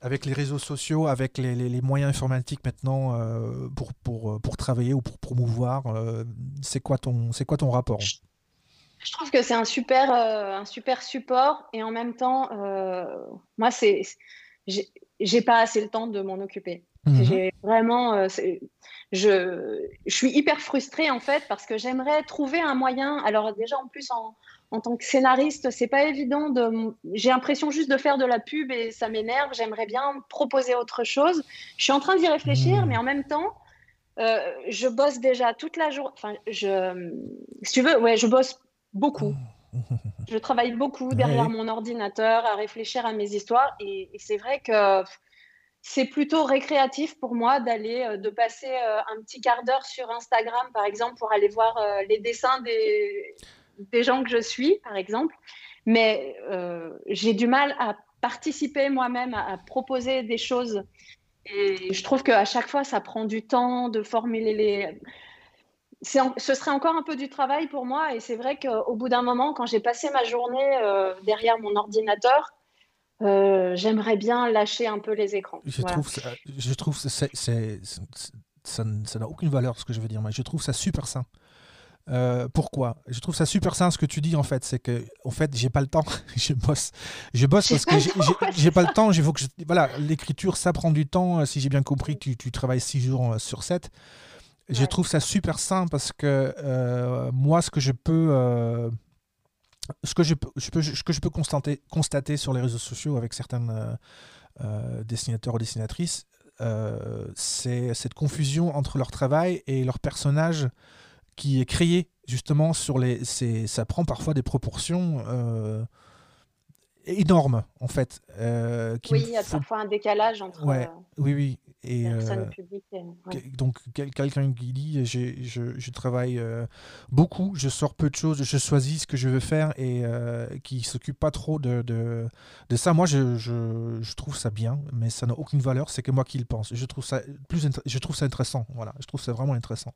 avec les réseaux sociaux, avec les, les, moyens informatiques maintenant euh, pour, pour, pour, travailler ou pour promouvoir euh, C'est quoi, ton, quoi ton rapport? Je trouve que c'est un super, un super support et en même temps, moi, c'est, j'ai pas assez le temps de m'en occuper. Mhm. J'ai vraiment, je, je suis hyper frustrée en fait parce que j'aimerais trouver un moyen. Alors déjà en plus en, en tant que scénariste, c'est pas évident de. J'ai l'impression juste de faire de la pub et ça m'énerve. J'aimerais bien proposer autre chose. Je suis en train d'y réfléchir, mmh. mais en même temps, euh, je bosse déjà toute la journée. Enfin, je, si tu veux, ouais, je bosse beaucoup. Je travaille beaucoup derrière mon ordinateur à réfléchir à mes histoires et, c'est vrai que c'est plutôt récréatif pour moi d'aller, euh, de passer euh, un petit quart d'heure sur Instagram, par exemple, pour aller voir les dessins des, des gens que je suis, par exemple. Mais euh, j'ai du mal à participer moi-même, à, proposer des choses. Et je trouve qu'à chaque fois, ça prend du temps de formuler les. Ce serait encore un peu du travail pour moi. Et c'est vrai qu'au bout d'un moment, quand j'ai passé ma journée euh, derrière mon ordinateur, euh, j'aimerais bien lâcher un peu les écrans. Je trouve, ça, je trouve c'est, ça n'a aucune valeur ce que je veux dire, mais je trouve ça super sain. Euh, pourquoi? Je trouve ça super sain ce que tu dis en fait, c'est que en fait j'ai pas le temps, je bosse, je bosse parce que j'ai pas le temps. Il faut que voilà, l'écriture ça prend du temps. Si j'ai bien compris, tu, tu travailles six jours sur 7 Je trouve ça super sain parce que euh, moi ce que je peux ce que je, je, peux, ce que je peux constater, constater sur les réseaux sociaux avec certains dessinateurs ou dessinatrices, c'est cette confusion entre leur travail et leur personnage qui est créé justement sur les. Ça prend parfois des proportions euh, énormes, en fait. Euh, oui, il y a parfois un décalage entre. Ouais, oui, oui. Et, euh, Donc, quelqu'un qui dit je, je, travaille beaucoup, je sors peu de choses, je choisis ce que je veux faire et qui s'occupe pas trop de, de, de ça. Moi, je, je, trouve ça bien, mais ça n'a aucune valeur. C'est que moi qui le pense. Je trouve ça, plus je trouve ça intéressant. Voilà, je trouve ça vraiment intéressant.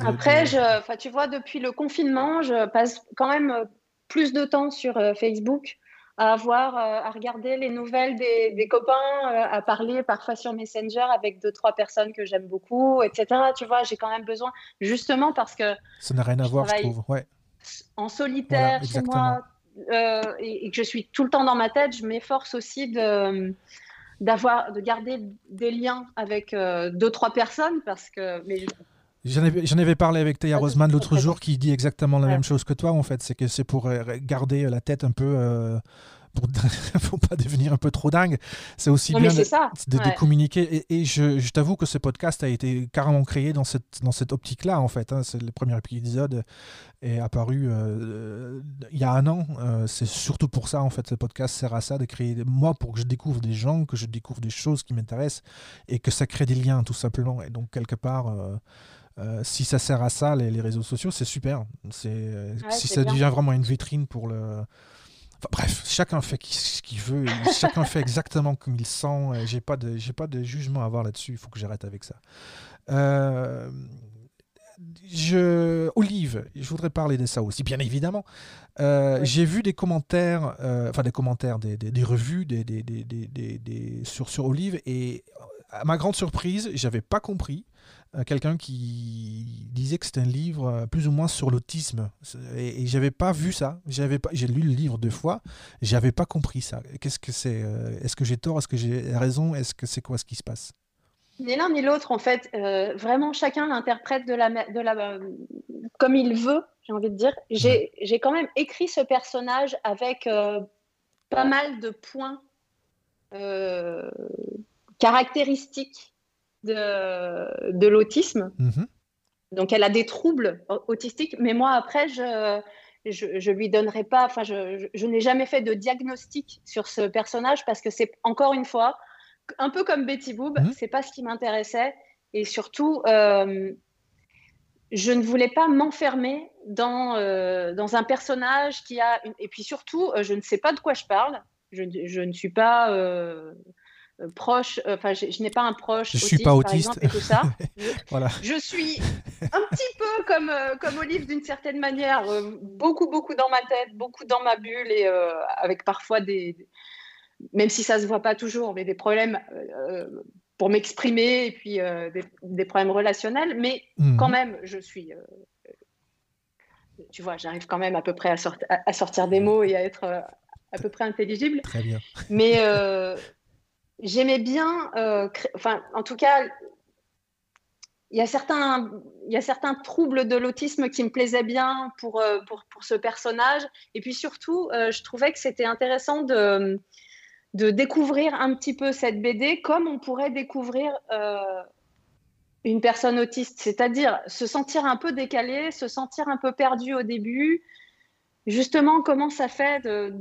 Après, Je, tu vois, depuis le confinement, je passe quand même euh, plus de temps sur euh, Facebook à avoir, euh, à regarder les nouvelles des, copains, à parler parfois sur Messenger avec deux, trois personnes que j'aime beaucoup, etc. Tu vois, j'ai quand même besoin, justement parce que. Ça n'a rien à voir, je trouve. Ouais. En solitaire chez moi et, que je suis tout le temps dans ma tête, je m'efforce aussi de d'avoir de garder des liens avec deux trois personnes parce que mais J'en avais, parlé avec Théa Roseman l'autre jour qui dit exactement la même chose que toi en fait. C'est que c'est pour euh, garder la tête un peu. Euh, pour faut pas devenir un peu trop dingue. C'est aussi bien de, communiquer. Et, je, t'avoue que ce podcast a été carrément créé dans cette, dans cette optique-là, en fait. Hein. C'est le premier épisode est apparu euh, il y a un an. c'est surtout pour ça, en fait. Ce podcast sert à ça, de créer, moi, pour que je découvre des gens, que je découvre des choses qui m'intéressent et que ça crée des liens, tout simplement. Et donc, quelque part. Euh, si ça sert à ça, les, réseaux sociaux, c'est super. C'est si ça devient vraiment une vitrine pour le. bref, chacun fait ce qu'il veut, chacun fait exactement comme il sent. J'ai pas de, j'ai pas de jugement à avoir là-dessus. Il faut que j'arrête avec ça. Euh, je, Olive, je voudrais parler de ça aussi, bien évidemment. Euh, j'ai vu des commentaires, enfin des commentaires, des, des, revues des, des, sur, sur Olive, et à ma grande surprise, j'avais pas compris quelqu'un qui disait que c'était un livre euh, plus ou moins sur l'autisme. Et, j'avais pas vu ça. J'avais pas, j'ai lu le livre deux fois. J'avais pas compris ça. Qu'est-ce que c'est euh, Est-ce que j'ai tort? Est-ce que j'ai raison? Est-ce que c'est quoi ce qui se passe? Ni l'un ni l'autre, en fait. Euh, vraiment, chacun l'interprète de la, de la, comme il veut. J'ai envie de dire. J'ai, j'ai quand même écrit ce personnage avec pas mal de points caractéristiques de, de l'autisme. Mhm. Donc, elle a des troubles autistiques, mais moi, après, je je, lui donnerai pas, enfin, je, je, n'ai jamais fait de diagnostic sur ce personnage parce que c'est encore une fois, un peu comme Betty Boop, mhm. c'est pas ce qui m'intéressait. Et surtout, euh, je ne voulais pas m'enfermer dans, euh, dans un personnage qui a. Et puis surtout, euh, je ne sais pas de quoi je parle. Je, je ne suis pas proche, enfin, je, n'ai pas un proche je suis pas autiste. et tout ça. Je, voilà. je suis un petit peu comme, comme Olive d'une certaine manière, beaucoup, beaucoup dans ma tête, beaucoup dans ma bulle et avec parfois des, même si ça se voit pas toujours, mais des problèmes pour m'exprimer et puis des, problèmes relationnels. Mais mmh. quand même, je suis tu vois, j'arrive quand même à peu près à, à, sortir des mots et à être euh, à peu près intelligible. Très bien. Mais euh, j'aimais bien, euh, enfin, en tout cas, il y, a certains, troubles de l'autisme qui me plaisaient bien pour, pour, pour, ce personnage. Et puis surtout, je trouvais que c'était intéressant de, de découvrir un petit peu cette BD comme on pourrait découvrir une personne autiste, c'est-à-dire se sentir un peu décalé, se sentir un peu perdu au début. Justement, comment ça fait de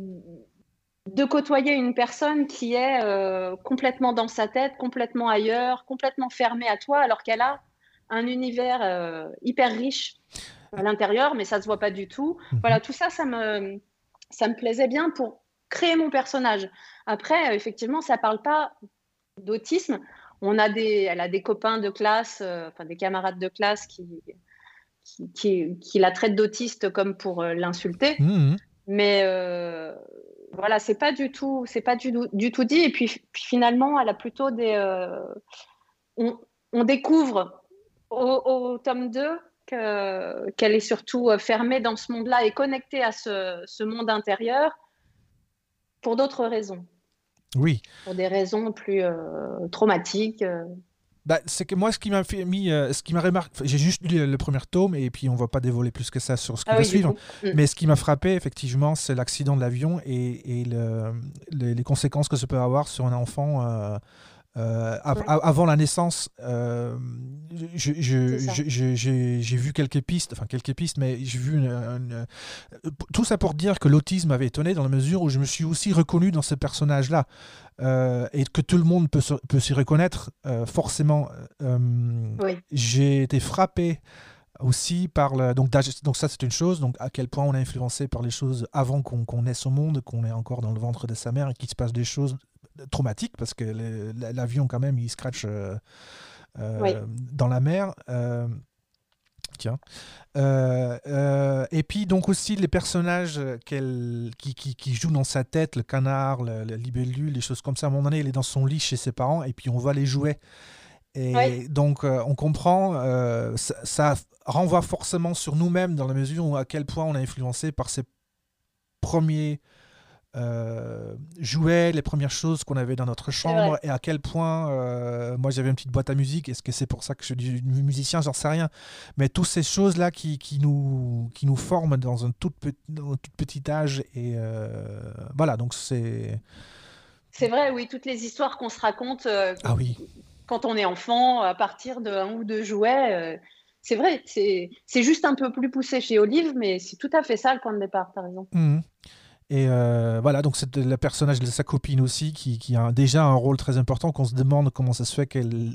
côtoyer une personne qui est euh, complètement dans sa tête, complètement ailleurs, complètement fermée à toi, alors qu'elle a un univers euh, hyper riche à l'intérieur, mais ça ne se voit pas du tout. Mhm. Voilà, tout ça, ça me, ça me plaisait bien pour créer mon personnage. Après, effectivement, ça ne parle pas d'autisme on a des, elle a des copains de classe, euh, enfin des camarades de classe qui, qui, qui, la traitent d'autiste comme pour euh, l'insulter. Mmh. Mais euh, voilà, c'est pas du tout, c'est pas du, du, tout dit. Et puis, finalement, elle a plutôt des. On, découvre au, tome 2 qu'elle est surtout fermée dans ce monde-là et connectée à ce, ce monde intérieur pour d'autres raisons. Oui. Pour des raisons plus euh, traumatiques. Bah, c'est que moi, ce qui m'a fait mis, euh, ce qui m'a remarqué, j'ai juste lu le, premier tome et puis on va pas dévoiler plus que ça sur ce qui ah va suivre. Mm. Mais ce qui m'a frappé, effectivement, c'est l'accident de l'avion et, et le, les, conséquences que ça peut avoir sur un enfant euh, avant la naissance, euh, j'ai vu quelques pistes, enfin quelques pistes, mais j'ai vu tout ça pour dire que l'autisme m'avait étonné dans la mesure où je me suis aussi reconnu dans ce personnage-là. Euh, et que tout le monde peut, peut s'y reconnaître forcément. J'ai été frappé aussi par le, donc, donc ça c'est une chose donc à quel point on est influencé par les choses avant qu'on qu naisse au monde qu'on est encore dans le ventre de sa mère et qu'il se passe des choses traumatique parce que l'avion quand même il scratch euh, euh, dans la mer. Euh, tiens. et puis donc aussi les personnages qu'elle qui, qui, qui, jouent dans sa tête, le canard, le, libellule, les choses comme ça. À un moment donné, elle est dans son lit chez ses parents et puis on voit les jouets. Et donc on comprend, ça, ça, renvoie forcément sur nous-mêmes dans la mesure où à quel point on est influencé par ces premiers euh, jouait les premières choses qu'on avait dans notre chambre et à quel point euh, moi j'avais une petite boîte à musique. Est-ce que c'est pour ça que je suis musicien? J'en sais rien. Mais toutes ces choses là qui, qui, nous qui nous forment dans un tout, petit, tout petit âge et euh, voilà donc c'est c'est vrai oui toutes les histoires qu'on se raconte ah oui. quand on est enfant à partir d'un ou deux jouets c'est vrai, c'est juste un peu plus poussé chez Olive, mais c'est tout à fait ça le point de départ, par exemple. Mmh. Et euh, voilà, donc c'est le personnage de sa copine aussi qui, qui, a déjà un rôle très important, qu'on se demande comment ça se fait qu'elle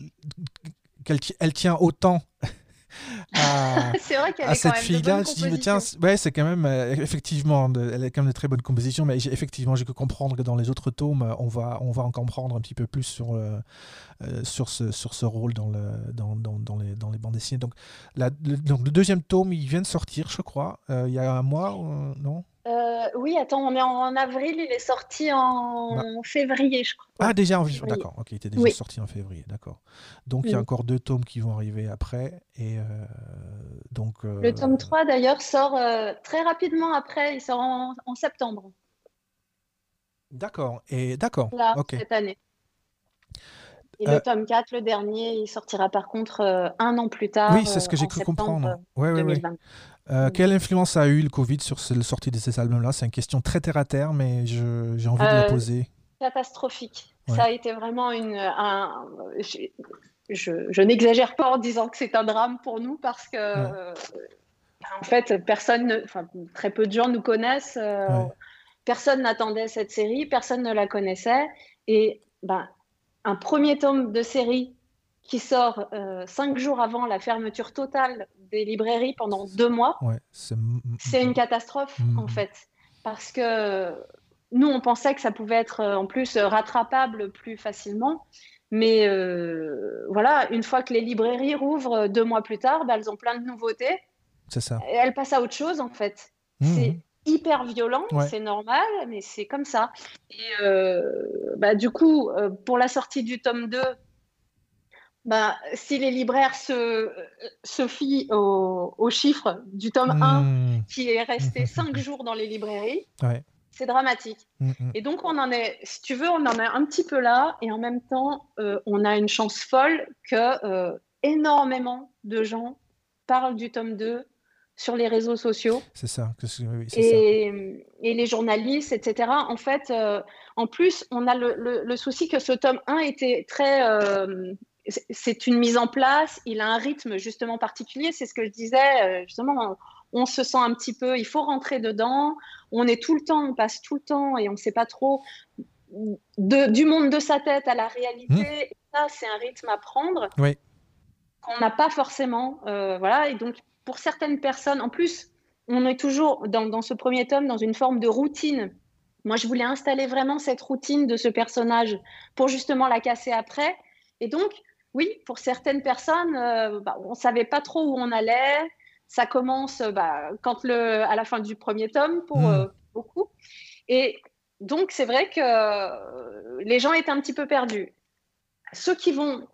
qu'elle elle tient autant à, à cette fille-là. Je dis, tiens, ouais, c'est quand même, euh, effectivement, elle a quand même de très bonnes compositions, mais effectivement, j'ai que comprendre que dans les autres tomes, on va, on va en comprendre un petit peu plus sur, euh, sur, ce, sur ce rôle dans, le, dans, dans, dans, les, dans les bandes dessinées. Donc, la, le, donc, le deuxième tome, il vient de sortir, je crois, il y a un mois, non? Euh, oui, attends, on est en avril, il est sorti en bah. février, je crois. Ah, déjà en février, d'accord, ok, il était déjà sorti en février, d'accord. Donc il y a encore deux tomes qui vont arriver après, et euh, donc... Euh, Le tome 3, d'ailleurs, sort très rapidement après, il sort en, septembre. D'accord, et d'accord, Là, cette année. Et le tome 4, le dernier, il sortira par contre un an plus tard. Oui, c'est ce que j'ai cru comprendre. Ouais, ouais, ouais. Euh, quelle influence a eu le Covid sur la sortie de ces albums-là? C'est une question très terre à terre, mais j'ai envie de la euh, poser. Catastrophique. Ça a été vraiment une. Un, je, n'exagère pas en disant que c'est un drame pour nous parce que, en fait, personne, enfin, très peu de gens nous connaissent. Euh, personne n'attendait cette série, personne ne la connaissait. Et ben, un premier tome de série qui sort euh, cinq jours avant la fermeture totale des librairies pendant deux mois, c'est une catastrophe en fait. Parce que nous, on pensait que ça pouvait être en plus rattrapable plus facilement. Mais voilà, une fois que les librairies rouvrent deux mois plus tard, bah, elles ont plein de nouveautés. C'est ça. Et elles passent à autre chose, en fait. Mmh. C'est hyper violent, c'est normal, mais c'est comme ça. Et bah, du coup, pour la sortie du tome 2, bah, si les libraires se, se fient aux, chiffres du tome 1 mmh. qui est resté 5 jours dans les librairies, c'est dramatique. Mmh, mmh. Et donc, on en est, si tu veux, on en est un petit peu là, et en même temps, euh, on a une chance folle que euh, énormément de gens parlent du tome 2 sur les réseaux sociaux. C'est ça. Oui, et, ça. et, les journalistes, etc. En fait, euh, en plus, on a le, le, souci que ce tome 1 était très c'est une mise en place, il a un rythme justement particulier, c'est ce que je disais, euh, justement, on, se sent un petit peu, il faut rentrer dedans, on est tout le temps, on passe tout le temps et on ne sait pas trop du monde de sa tête à la réalité, mmh. et ça c'est un rythme à prendre oui. qu'on n'a pas forcément, euh, voilà, et donc pour certaines personnes, en plus, on est toujours dans, dans ce premier tome dans une forme de routine. Moi, je voulais installer vraiment cette routine de ce personnage pour justement la casser après. Et donc, oui, pour certaines personnes, euh, bah, on ne savait pas trop où on allait. Ça commence bah, quand le, à la fin du premier tome pour hmm. euh, beaucoup. Et donc, c'est vrai que les gens étaient un petit peu perdus. Ceux qui vont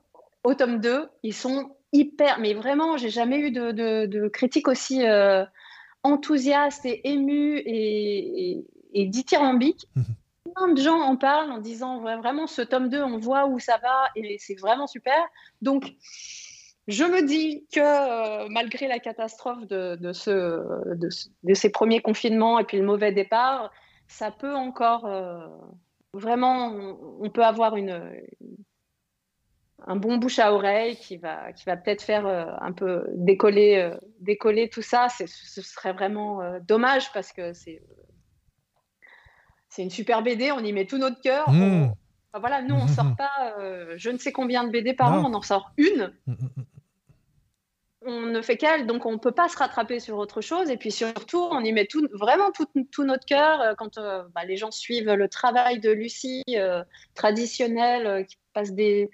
au tome 2, ils sont hyper. Mais vraiment, j'ai jamais eu de, de, critique aussi euh, enthousiaste et émue et, et, dithyrambique. Hmm de gens en parlent en disant vraiment ce tome 2, on voit où ça va et c'est vraiment super. Donc, je me dis que euh, malgré la catastrophe de, de, ce, de, ces premiers confinements et puis le mauvais départ, ça peut encore euh, vraiment, on, peut avoir une, un bon bouche à oreille qui va, qui va peut-être faire euh, un peu décoller, décoller tout ça. Ce serait vraiment dommage parce que c'est c'est une super BD, on y met tout notre cœur. Mmh. voilà, nous, on ne mmh, sort pas euh, je ne sais combien de BD par an, on en sort une. On ne fait qu'elle, donc on ne peut pas se rattraper sur autre chose. Et puis surtout, on y met tout, vraiment tout, tout notre cœur euh, quand euh, bah, les gens suivent le travail de Lucie traditionnel, qui passe des.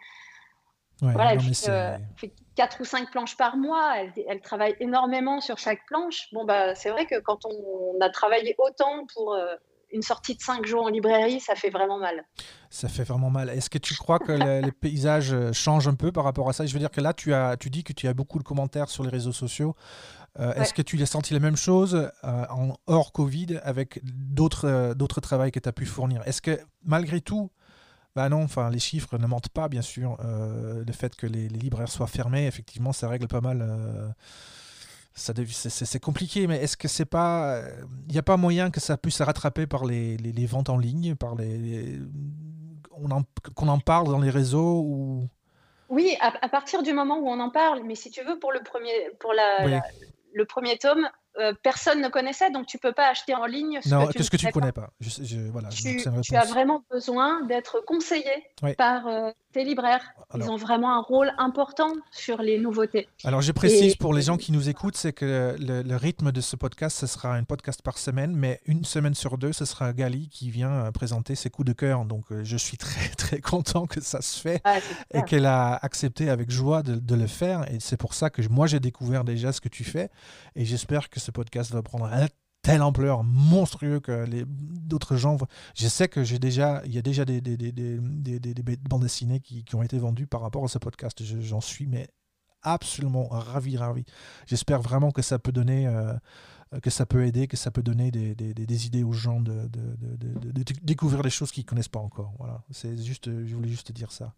voilà, elle fait, quatre ou cinq planches par mois. Elle, elle, travaille énormément sur chaque planche. Bon, bah, c'est vrai que quand on, a travaillé autant pour une sortie de 5 jours en librairie, ça fait vraiment mal. Ça fait vraiment mal. Est-ce que tu crois que les, paysages euh, changent un peu par rapport à ça? Je veux dire que là, tu, as, tu dis que tu as beaucoup de commentaires sur les réseaux sociaux. Euh, est-ce que tu as senti la même chose euh, en hors Covid avec d'autres d'autres travails que tu as pu fournir? Est-ce que malgré tout, bah non, enfin les chiffres ne mentent pas, bien sûr. le fait que les, les, libraires soient fermés, effectivement, ça règle pas mal c'est compliqué, mais est-ce que c'est pas. Il euh, n'y a pas moyen que ça puisse se rattraper par les, les, ventes en ligne, par les, qu'on en parle dans les réseaux ou... Oui, à, partir du moment où on en parle, mais si tu veux, pour le premier, pour la, le premier tome, euh, personne ne connaissait, donc tu peux pas acheter en ligne ce non, que tu, que tu connais pas. voilà, tu, as vraiment besoin d'être conseillé par euh, tes libraires. Ils ont vraiment un rôle important sur les nouveautés. Alors je précise pour les gens qui nous écoutent, c'est que le, rythme de ce podcast, ce sera un podcast par semaine, mais une semaine sur deux, ce sera Gali qui vient euh, présenter ses coups de cœur. Donc je suis très très content que ça se fait ah, et qu'elle a accepté avec joie de, de le faire. Et c'est pour ça que moi j'ai découvert déjà ce que tu fais et j'espère que ce podcast va prendre une telle ampleur monstrueux que les d'autres gens. Je sais que j'ai déjà, il y a déjà des, des, des, des, des bandes dessinées qui, qui, ont été vendues par rapport à ce podcast. J'en suis mais absolument ravi, ravi. J'espère vraiment que ça peut donner, euh, que ça peut aider, que ça peut donner des, des idées aux gens de, de, de, de, découvrir des choses qu'ils connaissent pas encore. Voilà, c'est juste, je voulais juste dire ça.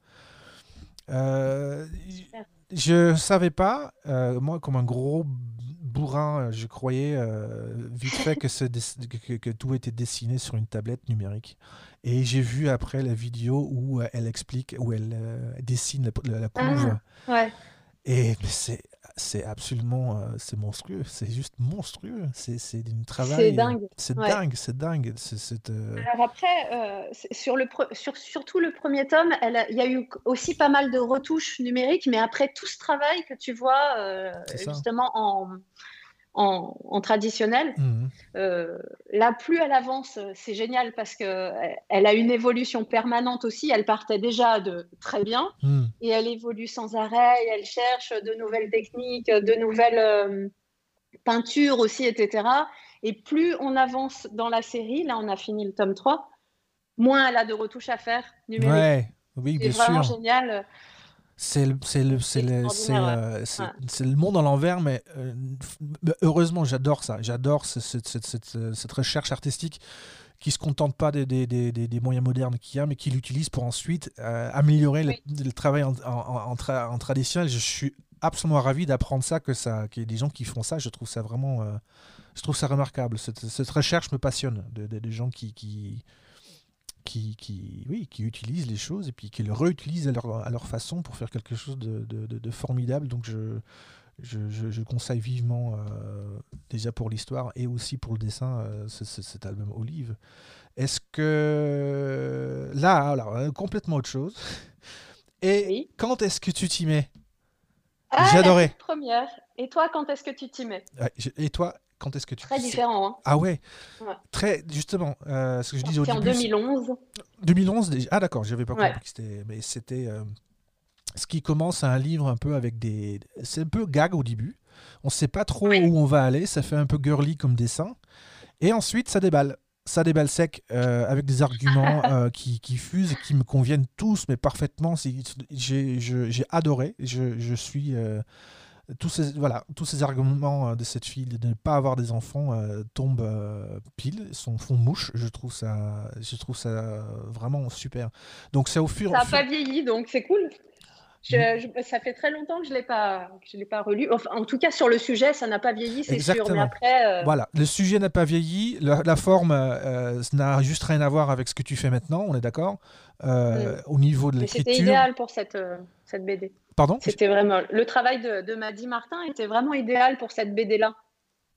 Euh, je savais pas, euh, moi, comme un gros bourrin, euh, je croyais euh, vite fait que, que, que, tout était dessiné sur une tablette numérique. Et j'ai vu après la vidéo où euh, elle explique, où elle dessine la, la couve. Ah, ouais. Et c'est c'est absolument euh, c'est monstrueux c'est juste monstrueux c'est c'est une travail c'est dingue. c'est dingue c'est dingue c'est euh, alors après euh, sur le sur surtout le premier tome elle il y a eu aussi pas mal de retouches numériques mais après tout ce travail que tu vois justement en en, traditionnel. Mmh. Euh, là, plus elle avance, c'est génial parce qu'elle elle a une évolution permanente aussi. Elle partait déjà de très bien mmh. et elle évolue sans arrêt. elle cherche de nouvelles techniques, de nouvelles euh, peintures aussi, etc. Et plus on avance dans la série, là on a fini le tome 3, moins elle a de retouches à faire numériques. Ouais, oui. C'est vraiment génial. C'est le, c'est le, c'est le, euh, c'est, le monde à l'envers, mais euh, heureusement, j'adore ça. J'adore cette, cette, cette, recherche artistique qui se contente pas des, des, des, des moyens modernes qu'il y a, mais qui l'utilise pour ensuite euh, améliorer le, travail en, en, en, traditionnel. Je suis absolument ravi d'apprendre ça, que ça, qu'il y ait des gens qui font ça. Je trouve ça vraiment, je trouve ça remarquable. Cette, cette recherche me passionne, des gens qui, qui qui, qui, oui, qui utilisent les choses et puis qui le réutilisent à leur, à leur façon pour faire quelque chose de, de, de, formidable. Donc je, je, je, conseille vivement, euh, déjà pour l'histoire et aussi pour le dessin, euh, cet album Olive. Est-ce que là, alors, euh, complètement autre chose. Et quand est-ce que tu t'y mets? Ah, J'adorais. Première. Et toi, quand est-ce que tu t'y mets? Et toi, quand est-ce que tu Très différent. Hein. Ah ouais. Très justement, euh, ce que je disais au début. en 2011. 2011 déjà. Ah d'accord, j'avais pas compris que c'était. Mais c'était. Euh, ce qui commence à un livre un peu avec des. C'est un peu gag au début. On sait pas trop où on va aller. Ça fait un peu girly comme dessin. Et ensuite, ça déballe. Ça déballe sec euh, avec des arguments qui, qui, fusent qui me conviennent tous, mais parfaitement. J'ai adoré. Je, je suis tous ces, voilà, tous ces arguments euh, de cette fille de ne pas avoir des enfants euh, tombent euh, pile, sont, font mouche. Je trouve ça, je trouve ça vraiment super. Donc c'est au fur Ça n'a pas vieilli, donc c'est cool. Mm. ça fait très longtemps que je ne l'ai pas, l'ai pas relu. en tout cas, sur le sujet, ça n'a pas vieilli, c'est sûr. Mais après, Voilà, le sujet n'a pas vieilli. La, forme n'a juste rien à voir avec ce que tu fais maintenant, on est d'accord mm. Au niveau de l'écriture. C'était idéal pour cette, cette BD. Pardon? C'était vraiment le travail de, de Maddy Martin était vraiment idéal pour cette BD là.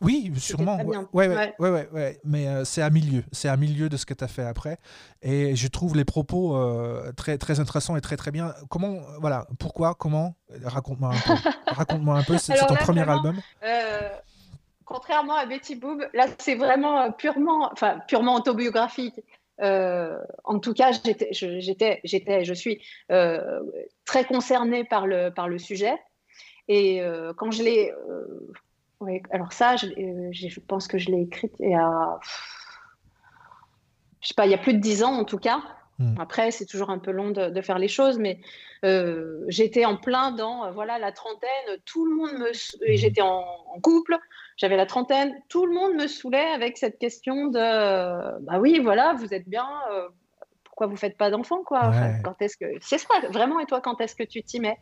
Oui, sûrement. Ouais, ouais, ouais, ouais, Mais euh, c'est à milieu. C'est à milieu de ce que tu as fait après. Et je trouve les propos euh, très, très intéressants et très, très bien. Comment, voilà, pourquoi, comment? Raconte-moi un peu. Raconte-moi un peu. C'est ton premier album. Euh, contrairement à Betty Boob, là, c'est vraiment purement, enfin, purement autobiographique. Euh, en tout cas, j'étais, j'étais, j'étais, je suis euh, très concernée par le, par le sujet. Et euh, quand je l'ai. Oui, alors ça, je, je, pense que je l'ai écrite il y a. Je sais pas, il y a plus de dix ans en tout cas. Hmm. Après, c'est toujours un peu long de, de faire les choses, mais j'étais en plein dans voilà la trentaine. Tout le monde me. Et j'étais en, en couple j'avais la trentaine, tout le monde me saoulait avec cette question de bah oui, voilà, vous êtes bien, euh, pourquoi vous faites pas d'enfants quoi? Quand est-ce que c'est ça vraiment Et toi, quand est-ce que tu t'y mets?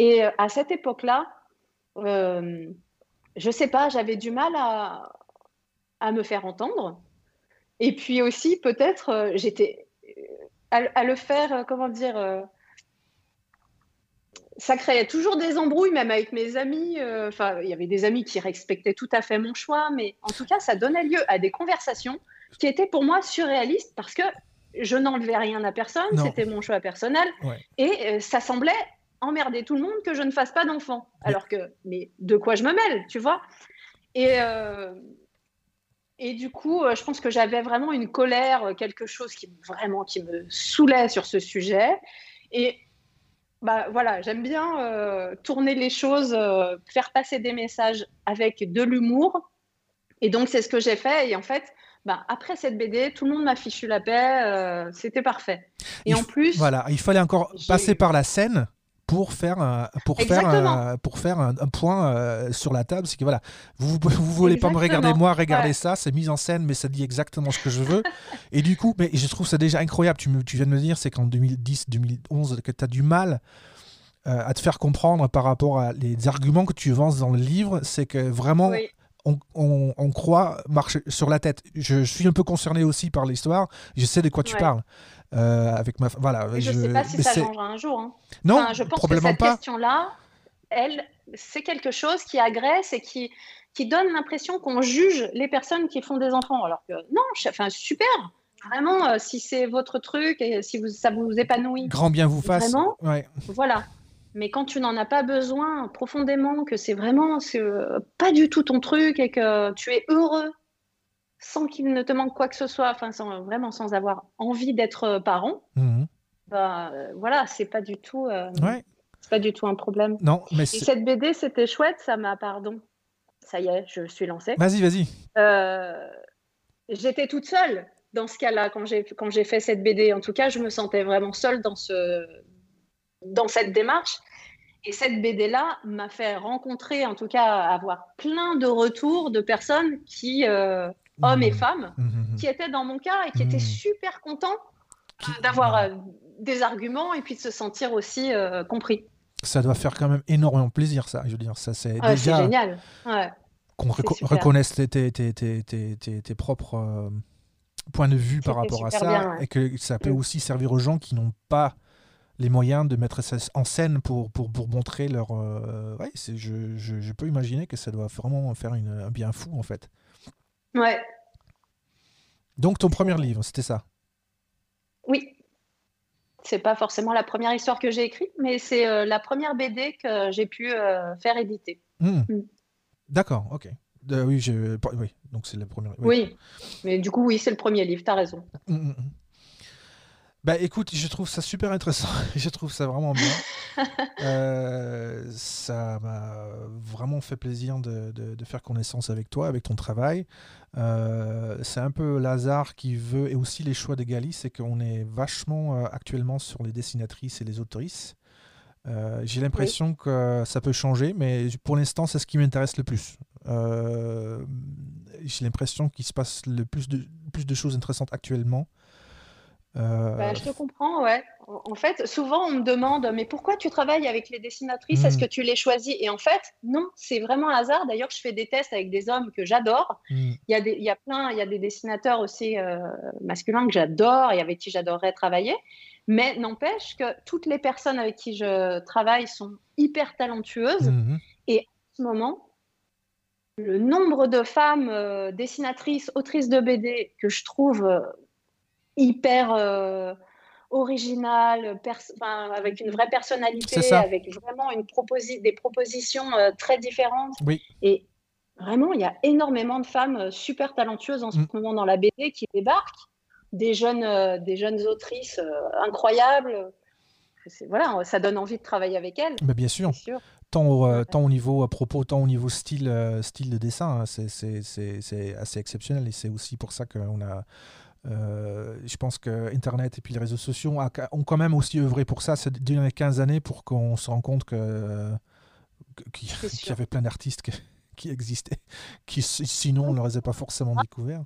Et euh, à cette époque-là, euh, je sais pas, j'avais du mal à, à me faire entendre. Et puis aussi, peut-être, euh, j'étais à, à, le faire, comment dire ça créait toujours des embrouilles, même avec mes amis. Euh, enfin, il y avait des amis qui respectaient tout à fait mon choix, mais en tout cas, ça donnait lieu à des conversations qui étaient pour moi surréalistes parce que je n'enlevais rien à personne, c'était mon choix personnel, et euh, ça semblait emmerder tout le monde que je ne fasse pas d'enfant. Alors que, mais de quoi je me mêle, tu vois? Et euh, et du coup, je pense que j'avais vraiment une colère, quelque chose qui vraiment qui me saoulait sur ce sujet. Et bah, voilà, j'aime bien euh, tourner les choses, euh, faire passer des messages avec de l'humour. Et donc, c'est ce que j'ai fait. Et en fait, bah, après cette BD, tout le monde m'a fichu la paix. Euh, c'était parfait. Et en plus. Voilà, il fallait encore passer par la scène pour faire un, pour faire pour faire un, point euh, sur la table c'est que voilà vous vous voulez pas me regarder moi regarder ça c'est mise en scène mais ça dit exactement ce que je veux. Et du coup mais je trouve ça déjà incroyable. Tu, me, tu viens de me dire c'est qu'en 2010 2011 que tu as du mal euh, à te faire comprendre par rapport à les arguments que tu avances dans le livre c'est que vraiment on, on, croit marcher sur la tête. Je, suis un peu concerné aussi par l'histoire. Je sais de quoi tu parles. Euh, avec ma voilà. je ne sais pas si ça changera un jour. Hein. Non, je pense que cette question-là, elle, c'est quelque chose qui agresse et qui, qui donne l'impression qu'on juge les personnes qui font des enfants. Alors que non, enfin super. Vraiment, euh, si c'est votre truc et si vous, ça vous épanouit. Grand bien vous fasse. Vraiment, ouais. voilà. Mais quand tu n'en as pas besoin profondément, que c'est vraiment pas du tout ton truc et que tu es heureux sans qu'il ne te manque quoi que ce soit, enfin sans, vraiment sans avoir envie d'être parent, mmh bah, voilà, c'est pas du tout, euh, c'est pas du tout un problème. Non, mais cette BD, c'était chouette, ça m'a, pardon, ça y est, je suis lancée. Vas-y, vas-y. Euh, j'étais toute seule dans ce cas-là quand j'ai quand j'ai fait cette BD. En tout cas, je me sentais vraiment seule dans ce dans cette démarche. Et cette BD-là m'a fait rencontrer, en tout cas, avoir plein de retours de personnes qui, euh, hommes et mmh. femmes, mmh, qui étaient dans mon cas et qui étaient super contents d'avoir des arguments et puis de se sentir aussi euh, compris. Ça doit faire quand même énormément plaisir, ça. Je veux dire, ça c'est ah, déjà génial. Ouais. Qu'on reconnaisse tes, tes, tes, tes propres euh, points de vue par rapport à ça, et que ça peut aussi servir aux gens qui n'ont pas les moyens de mettre ça en scène pour, pour, pour montrer leur. Euh, ouais, je, je, je, peux imaginer que ça doit vraiment faire une, un bien fou, en fait. Ouais. Donc, ton premier livre, c'était ça? Oui, c'est pas forcément la première histoire que j'ai écrite, mais c'est euh, la première BD que j'ai pu euh, faire éditer. Hmm. Hmm. D'accord, ok. oui, oui, donc c'est la première. Oui. mais du coup, oui, c'est le premier livre, tu as raison. Hmm, bah écoute, je trouve ça super intéressant, je trouve ça vraiment bien. Euh, ça m'a vraiment fait plaisir de, de, faire connaissance avec toi, avec ton travail. Euh, c'est un peu Lazare qui veut, et aussi les choix de Gali, c'est qu'on est vachement euh, actuellement sur les dessinatrices et les autrices. J'ai l'impression que ça peut changer, mais pour l'instant, c'est ce qui m'intéresse le plus. J'ai l'impression qu'il se passe le plus de, plus de choses intéressantes actuellement euh, bah, je te comprends, ouais. En fait, souvent on me demande, mais pourquoi tu travailles avec les dessinatrices? Est-ce hmm. que tu les choisis? Et en fait, non, c'est vraiment un hasard. D'ailleurs, je fais des tests avec des hommes que j'adore. Hmm. Il, y a des, il y a plein, il y a des dessinateurs aussi euh, masculins que j'adore et avec qui j'adorerais travailler. Mais n'empêche que toutes les personnes avec qui je travaille sont hyper talentueuses. Hmm. Et en ce moment, le nombre de femmes euh, dessinatrices, autrices de BD que je trouve hyper euh, original, avec une vraie personnalité, avec vraiment une des propositions euh, très différentes. Oui. Et vraiment, il y a énormément de femmes euh, super talentueuses en ce mm. moment dans la BD qui débarquent, des jeunes, des jeunes autrices incroyables. Voilà, ça donne envie de travailler avec elles. Mais bien sûr. Tant au, tant au, niveau à propos, tant au niveau style, style de dessin, hein, c'est assez exceptionnel et c'est aussi pour ça qu'on a euh, je pense que Internet et puis les réseaux sociaux ont quand même aussi œuvré pour ça ces dernières 15 années pour qu'on se rende compte que, qu'il y avait plein d'artistes qui, existaient, qui sinon on ne les aurait pas forcément ah. découverts.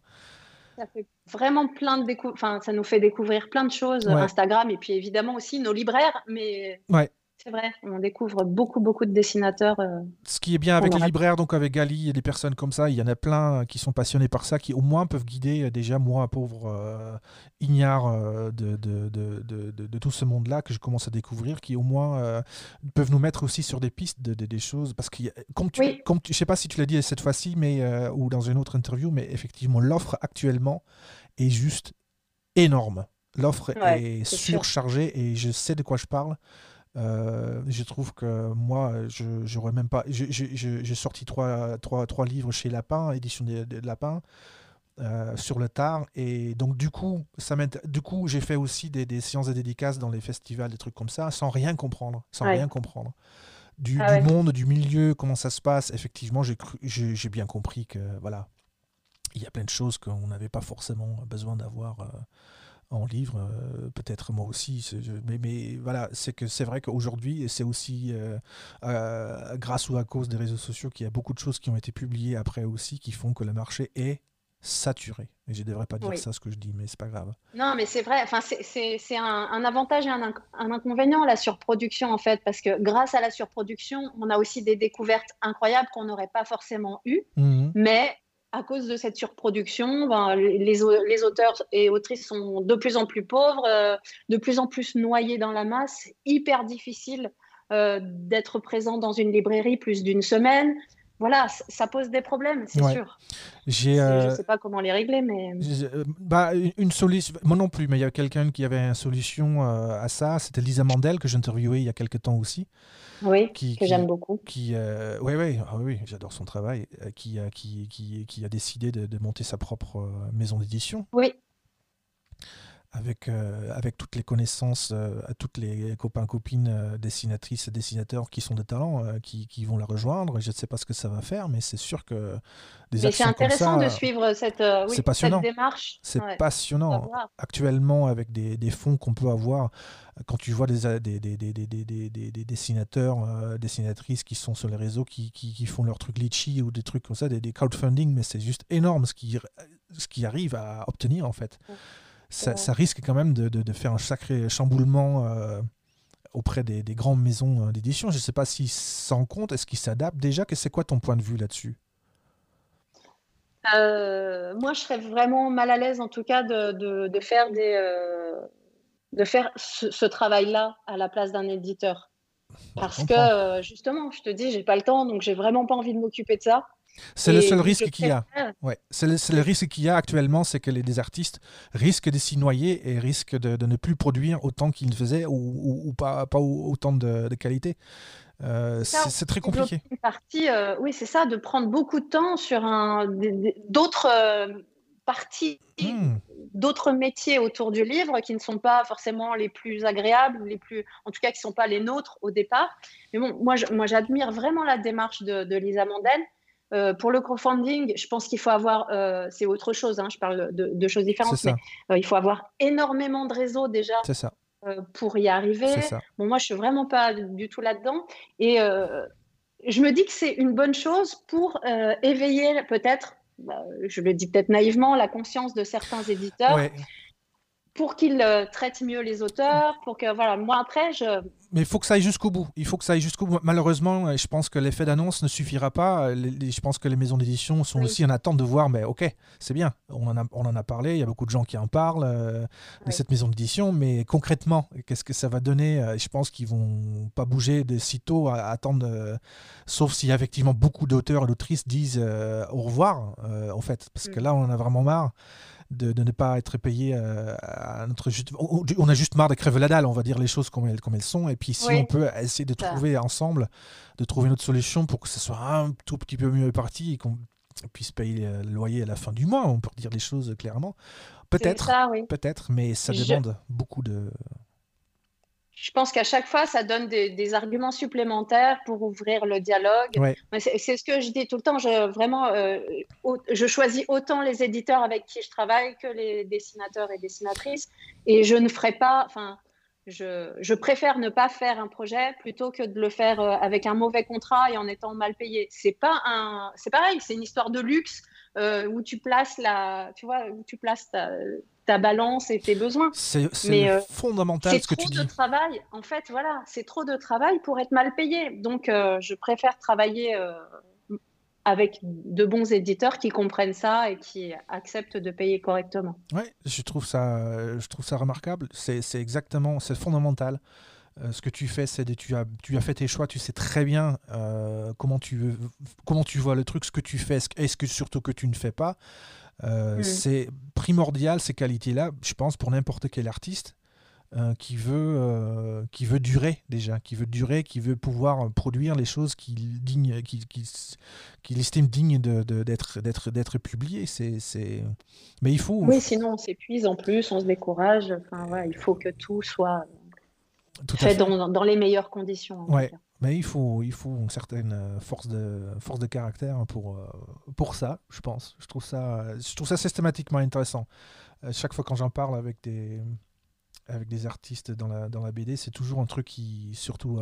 Ça fait vraiment plein de enfin, ça nous fait découvrir plein de choses, Instagram et puis évidemment aussi nos libraires, mais ouais. C'est vrai, on découvre beaucoup, beaucoup de dessinateurs. Euh, Ce qui est bien avec les libraires, donc avec Gali et des personnes comme ça, il y en a plein qui sont passionnés par ça, qui au moins peuvent guider euh, déjà moi, pauvre euh, ignare de, de, de, de, tout ce monde-là que je commence à découvrir, qui au moins peuvent nous mettre aussi sur des pistes de, des choses. Parce que, comme tu, comme tu, je ne sais pas si tu l'as dit cette fois-ci, mais ou dans une autre interview, mais effectivement, l'offre actuellement est juste énorme. L'offre est, surchargée et je sais de quoi je parle. Euh, je trouve que moi, je j'aurais même pas. J'ai sorti trois, trois, trois, livres chez Lapin, édition de, Lapin, euh, sur le tard. Et donc, du coup, ça du coup j'ai fait aussi des, des, séances de dédicaces dans les festivals, des trucs comme ça, sans rien comprendre. Sans rien comprendre. Du, ah du monde, du milieu, comment ça se passe. Effectivement, j'ai bien compris que, voilà, il y a plein de choses qu'on n'avait pas forcément besoin d'avoir. Euh, en livre, euh, peut-être moi aussi. Mais, mais, voilà, c'est que c'est vrai qu'aujourd'hui, c'est aussi euh, euh, grâce ou à cause des réseaux sociaux qu'il y a beaucoup de choses qui ont été publiées après aussi qui font que le marché est saturé. Et je ne devrais pas dire ça ce que je dis, mais c'est pas grave. Non, mais c'est vrai. Enfin, c'est un, un, avantage et un, un, inconvénient la surproduction en fait, parce que grâce à la surproduction, on a aussi des découvertes incroyables qu'on n'aurait pas forcément eues. Mmh mais à cause de cette surproduction, ben, les, les, auteurs et autrices sont de plus en plus pauvres, euh, de plus en plus noyés dans la masse, hyper difficile euh, d'être présent dans une librairie plus d'une semaine. voilà, ça pose des problèmes, c'est sûr. Je ne euh, sais pas comment les régler, mais. Bah, une solution. Moi non plus, mais il y a quelqu'un qui avait une solution à ça. C'était Lisa Mandel que j'interviewais il y a quelques temps aussi. Oui, que j'aime beaucoup. Qui, oui, oui, ah oui, j'adore son travail. Qui, qui, qui, qui, a décidé de, de monter sa propre maison d'édition. Oui avec, euh, avec toutes les connaissances, euh, à toutes les copains, copines, euh, dessinatrices et dessinateurs qui sont des talents, qui, qui, vont la rejoindre. Je ne sais pas ce que ça va faire, mais c'est sûr que des mais c'est intéressant de suivre cette, oui, cette démarche. C'est passionnant. Actuellement, avec des, des fonds qu'on peut avoir, quand tu vois des, des, des, des dessinateurs, dessinatrices qui sont sur les réseaux, qui, qui, qui font leurs trucs litchi ou des trucs comme ça, des, crowdfunding, mais c'est juste énorme ce qu'ils ce qui arrivent à obtenir en fait ça, risque quand même de, faire un sacré chamboulement euh, auprès des, grandes maisons euh, d'édition. Je ne sais pas s'ils s'en rendent compte, est-ce qu'ils s'adaptent déjà? C'est quoi ton point de vue là-dessus? Euh, Moi, je serais vraiment mal à l'aise en tout cas de, faire, des, de faire ce, travail-là à la place d'un éditeur. Parce que justement, je te dis, j'ai pas le temps, donc j'ai vraiment pas envie de m'occuper de ça. C'est le seul risque qu'il y a. Ouais. C'est le, risque qu'il y a actuellement, c'est que les, artistes risquent de s'y noyer et risquent de, ne plus produire autant qu'ils le faisaient ou, pas, pas autant de, qualité. Euh, c'est très compliqué. Une partie, euh, oui, c'est ça, de prendre beaucoup de temps sur d'autres euh, parties, hmm. d'autres métiers autour du livre qui ne sont pas forcément les plus agréables, les plus, en tout cas qui ne sont pas les nôtres au départ. Mais bon, moi, j'admire vraiment la démarche de, de Lisa Mandel euh, pour le crowdfunding, je pense qu'il faut avoir, euh, c'est autre chose, hein, je parle de, choses différentes, mais euh, il faut avoir énormément de réseaux déjà ça. pour y arriver. Bon, moi, je suis vraiment pas du tout là-dedans. Et je me dis que c'est une bonne chose pour éveiller peut-être, bah, je le dis peut-être naïvement, la conscience de certains éditeurs pour qu'ils euh, traitent mieux les auteurs, pour que voilà, moi après je. Mais il faut que ça aille jusqu'au bout. Il faut que ça aille jusqu'au bout. Malheureusement, euh, je pense que l'effet d'annonce ne suffira pas. Euh, je pense que les maisons d'édition sont aussi en attente de voir. Mais ok, c'est bien. On en a, on en a parlé. Il y a beaucoup de gens qui en parlent de cette maison d'édition. Mais concrètement, qu'est-ce que ça va donner Je pense qu'ils vont pas bouger de sitôt à, attendre. sauf si effectivement beaucoup d'auteurs et d'autrices disent au revoir. en fait, parce que mm. là, on en a vraiment marre de, ne pas être payé euh, à notre juste. On a juste marre de crèver la dalle, on va dire les choses comme elles, comme elles sont. Et puis si on peut essayer de trouver ensemble, de trouver une autre solution pour que ce soit un tout petit peu mieux parti et qu'on puisse payer le loyer à la fin du mois, on peut dire les choses clairement. Peut-être, peut-être, mais ça demande beaucoup de, je pense qu'à chaque fois, ça donne des, arguments supplémentaires pour ouvrir le dialogue. C'est ce que je dis tout le temps. Je, vraiment, euh, je choisis autant les éditeurs avec qui je travaille que les dessinateurs et dessinatrices. Et je ne ferai pas, enfin, je, je, préfère ne pas faire un projet plutôt que de le faire euh, avec un mauvais contrat et en étant mal payé. C'est pas un, c'est pareil. C'est une histoire de luxe euh, où tu places la, tu vois, où tu places ta, ta balance et tes besoins. C'est euh, fondamental ce que tu dis. C'est trop de travail. En fait, voilà, c'est trop de travail pour être mal payé. Donc, euh, je préfère travailler avec de bons éditeurs qui comprennent ça et qui acceptent de payer correctement. Oui, je trouve ça, je trouve ça remarquable. C'est exactement, c'est fondamental. Ce que tu fais, c'est tu as, tu as fait tes choix, tu sais très bien comment, tu, comment tu vois le truc, ce que tu fais, est-ce que surtout que tu ne fais pas. Euh. C'est primordial ces qualités-là, je pense, pour n'importe quel artiste. Euh, qui veut euh, qui veut durer déjà qui veut durer qui veut pouvoir produire les choses qu'il digne qu'il qui estime dignes d'être d'être d'être publiées c'est c'est mais il faut oui sinon on s'épuise en plus on se décourage enfin ouais, il faut que tout soit fait, Dans, dans, les meilleures conditions ouais mais il faut, il faut une certaine euh, force de, force de caractère pour, euh, pour ça, je pense. Je trouve ça, je trouve ça systématiquement intéressant. Euh, chaque fois quand j'en parle avec des, avec des artistes dans la, dans la BD, c'est toujours un truc qui, surtout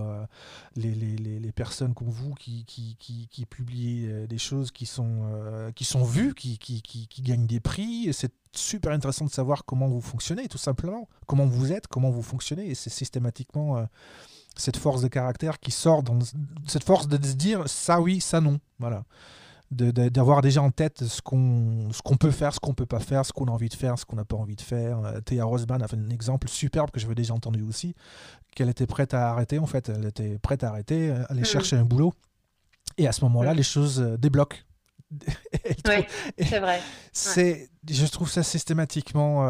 les, les, les, personnes comme vous qui, qui, qui, qui publient des choses qui sont, qui sont vues, qui, qui, qui, qui gagnent des prix. C'est super intéressant de savoir comment vous fonctionnez, tout simplement. Comment vous êtes, comment vous fonctionnez. Et c'est systématiquement cette force de caractère qui sort dans cette force de se dire ça oui, ça non. Voilà. D'avoir déjà en tête ce qu'on qu'on peut faire, ce qu'on peut pas faire, ce qu'on a envie de faire, ce qu'on n'a pas envie de faire. Euh, Théa Rosban a fait un exemple superbe que j'avais déjà entendu aussi, qu'elle était prête à arrêter en fait. Elle était prête à arrêter, aller mm. chercher un boulot Et à ce moment-là, les choses débloquent. oui, c'est vrai. C'est, je trouve ça systématiquement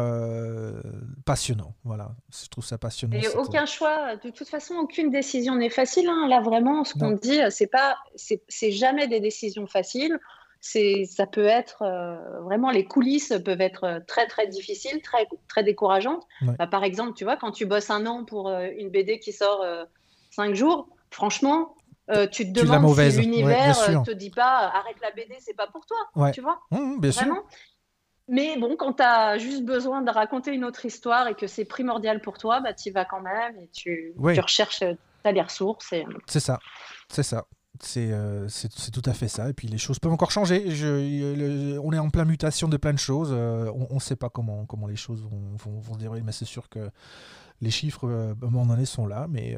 passionnant. Voilà, je trouve ça passionnant. Et aucun choix, de toute façon, aucune décision n'est facile. Hein. Là, vraiment, ce qu'on dit, c'est pas, c'est jamais des décisions faciles c'est, ça peut être euh, vraiment les coulisses peuvent être très très difficiles, très très décourageantes. Bah, par exemple, tu vois, quand tu bosses un an pour euh, une BD qui sort euh, cinq jours, franchement, tu te demandes si l'univers te dit pas arrête la BD, c'est pas pour toi, tu vois mmh, mmh, bien vraiment. Sûr. Mais bon, quand tu as juste besoin de raconter une autre histoire et que c'est primordial pour toi, bah, tu y vas quand même et tu, tu recherches, tu as les ressources. Et... C'est ça, c'est ça. Euh, c'est tout à fait ça. Et puis les choses peuvent encore changer. Je, on est en pleine mutation de plein de choses. Euh, on ne sait pas comment, comment les choses vont, vont, vont se dérouler, mais c'est sûr que les chiffres, euh, à un moment donné, sont là. Mais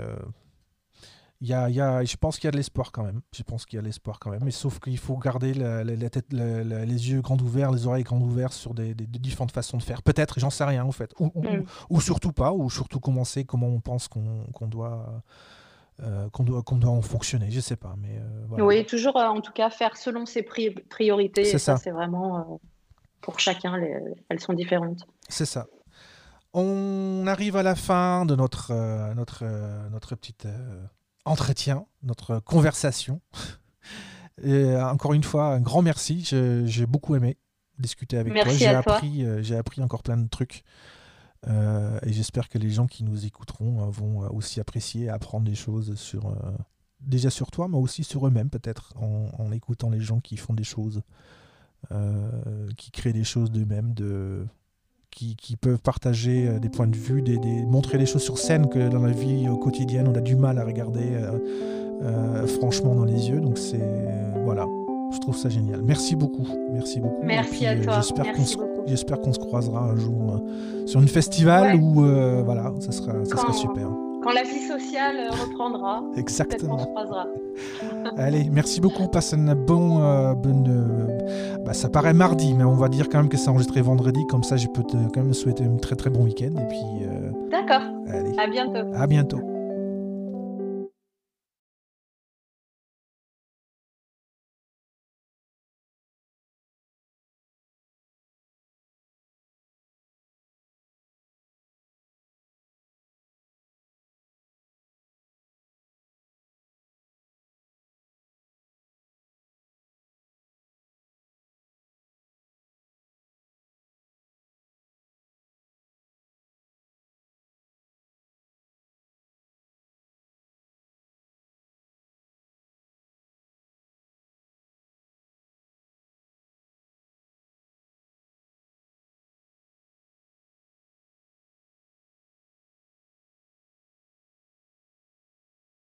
y a, y a, je pense qu'il y a de l'espoir quand même. Je pense qu'il y a de l'espoir quand même. Mais sauf qu'il faut garder la, la, tête, les yeux grands ouverts, les oreilles grands ouverts sur des, différentes façons de faire. Peut-être, j'en sais rien en fait. Ou, ou, mm. surtout pas. Ou surtout commencer comment on pense qu'on doit euh, qu'on doit, doit en fonctionner, je sais pas. Mais, euh, Oui, toujours euh, en tout cas faire selon ses priorités. C'est ça. C'est vraiment pour chacun, elles sont différentes. C'est ça. On arrive à la fin de notre, notre, notre petit entretien, notre conversation. Et encore une fois, un grand merci. J'ai beaucoup aimé discuter avec toi. J'ai appris, j'ai appris encore plein de trucs. Euh, et j'espère que les gens qui nous écouteront euh, vont euh, aussi apprécier et apprendre des choses sur, déjà sur toi, mais aussi sur eux-mêmes peut-être, en, écoutant les gens qui font des choses, qui créent des choses d'eux-mêmes, de, qui, qui, peuvent partager des points de vue, des, montrer des choses sur scène que dans la vie quotidienne on a du mal à regarder franchement dans les yeux. Donc c'est voilà, je trouve ça génial. Merci beaucoup, merci beaucoup. Merci à toi. J'espère qu'on se croisera un jour euh, sur une festival ou euh, voilà, ça sera, ça sera super. Quand la vie sociale euh, reprendra, Exactement. on se croisera. Allez, merci beaucoup. Passe une bonne. bonne bah, ça paraît mardi, mais on va dire quand même que c'est enregistré vendredi. Comme ça, je peux te quand même souhaiter un très très bon week-end. Et puis. D'accord. À bientôt. À bientôt.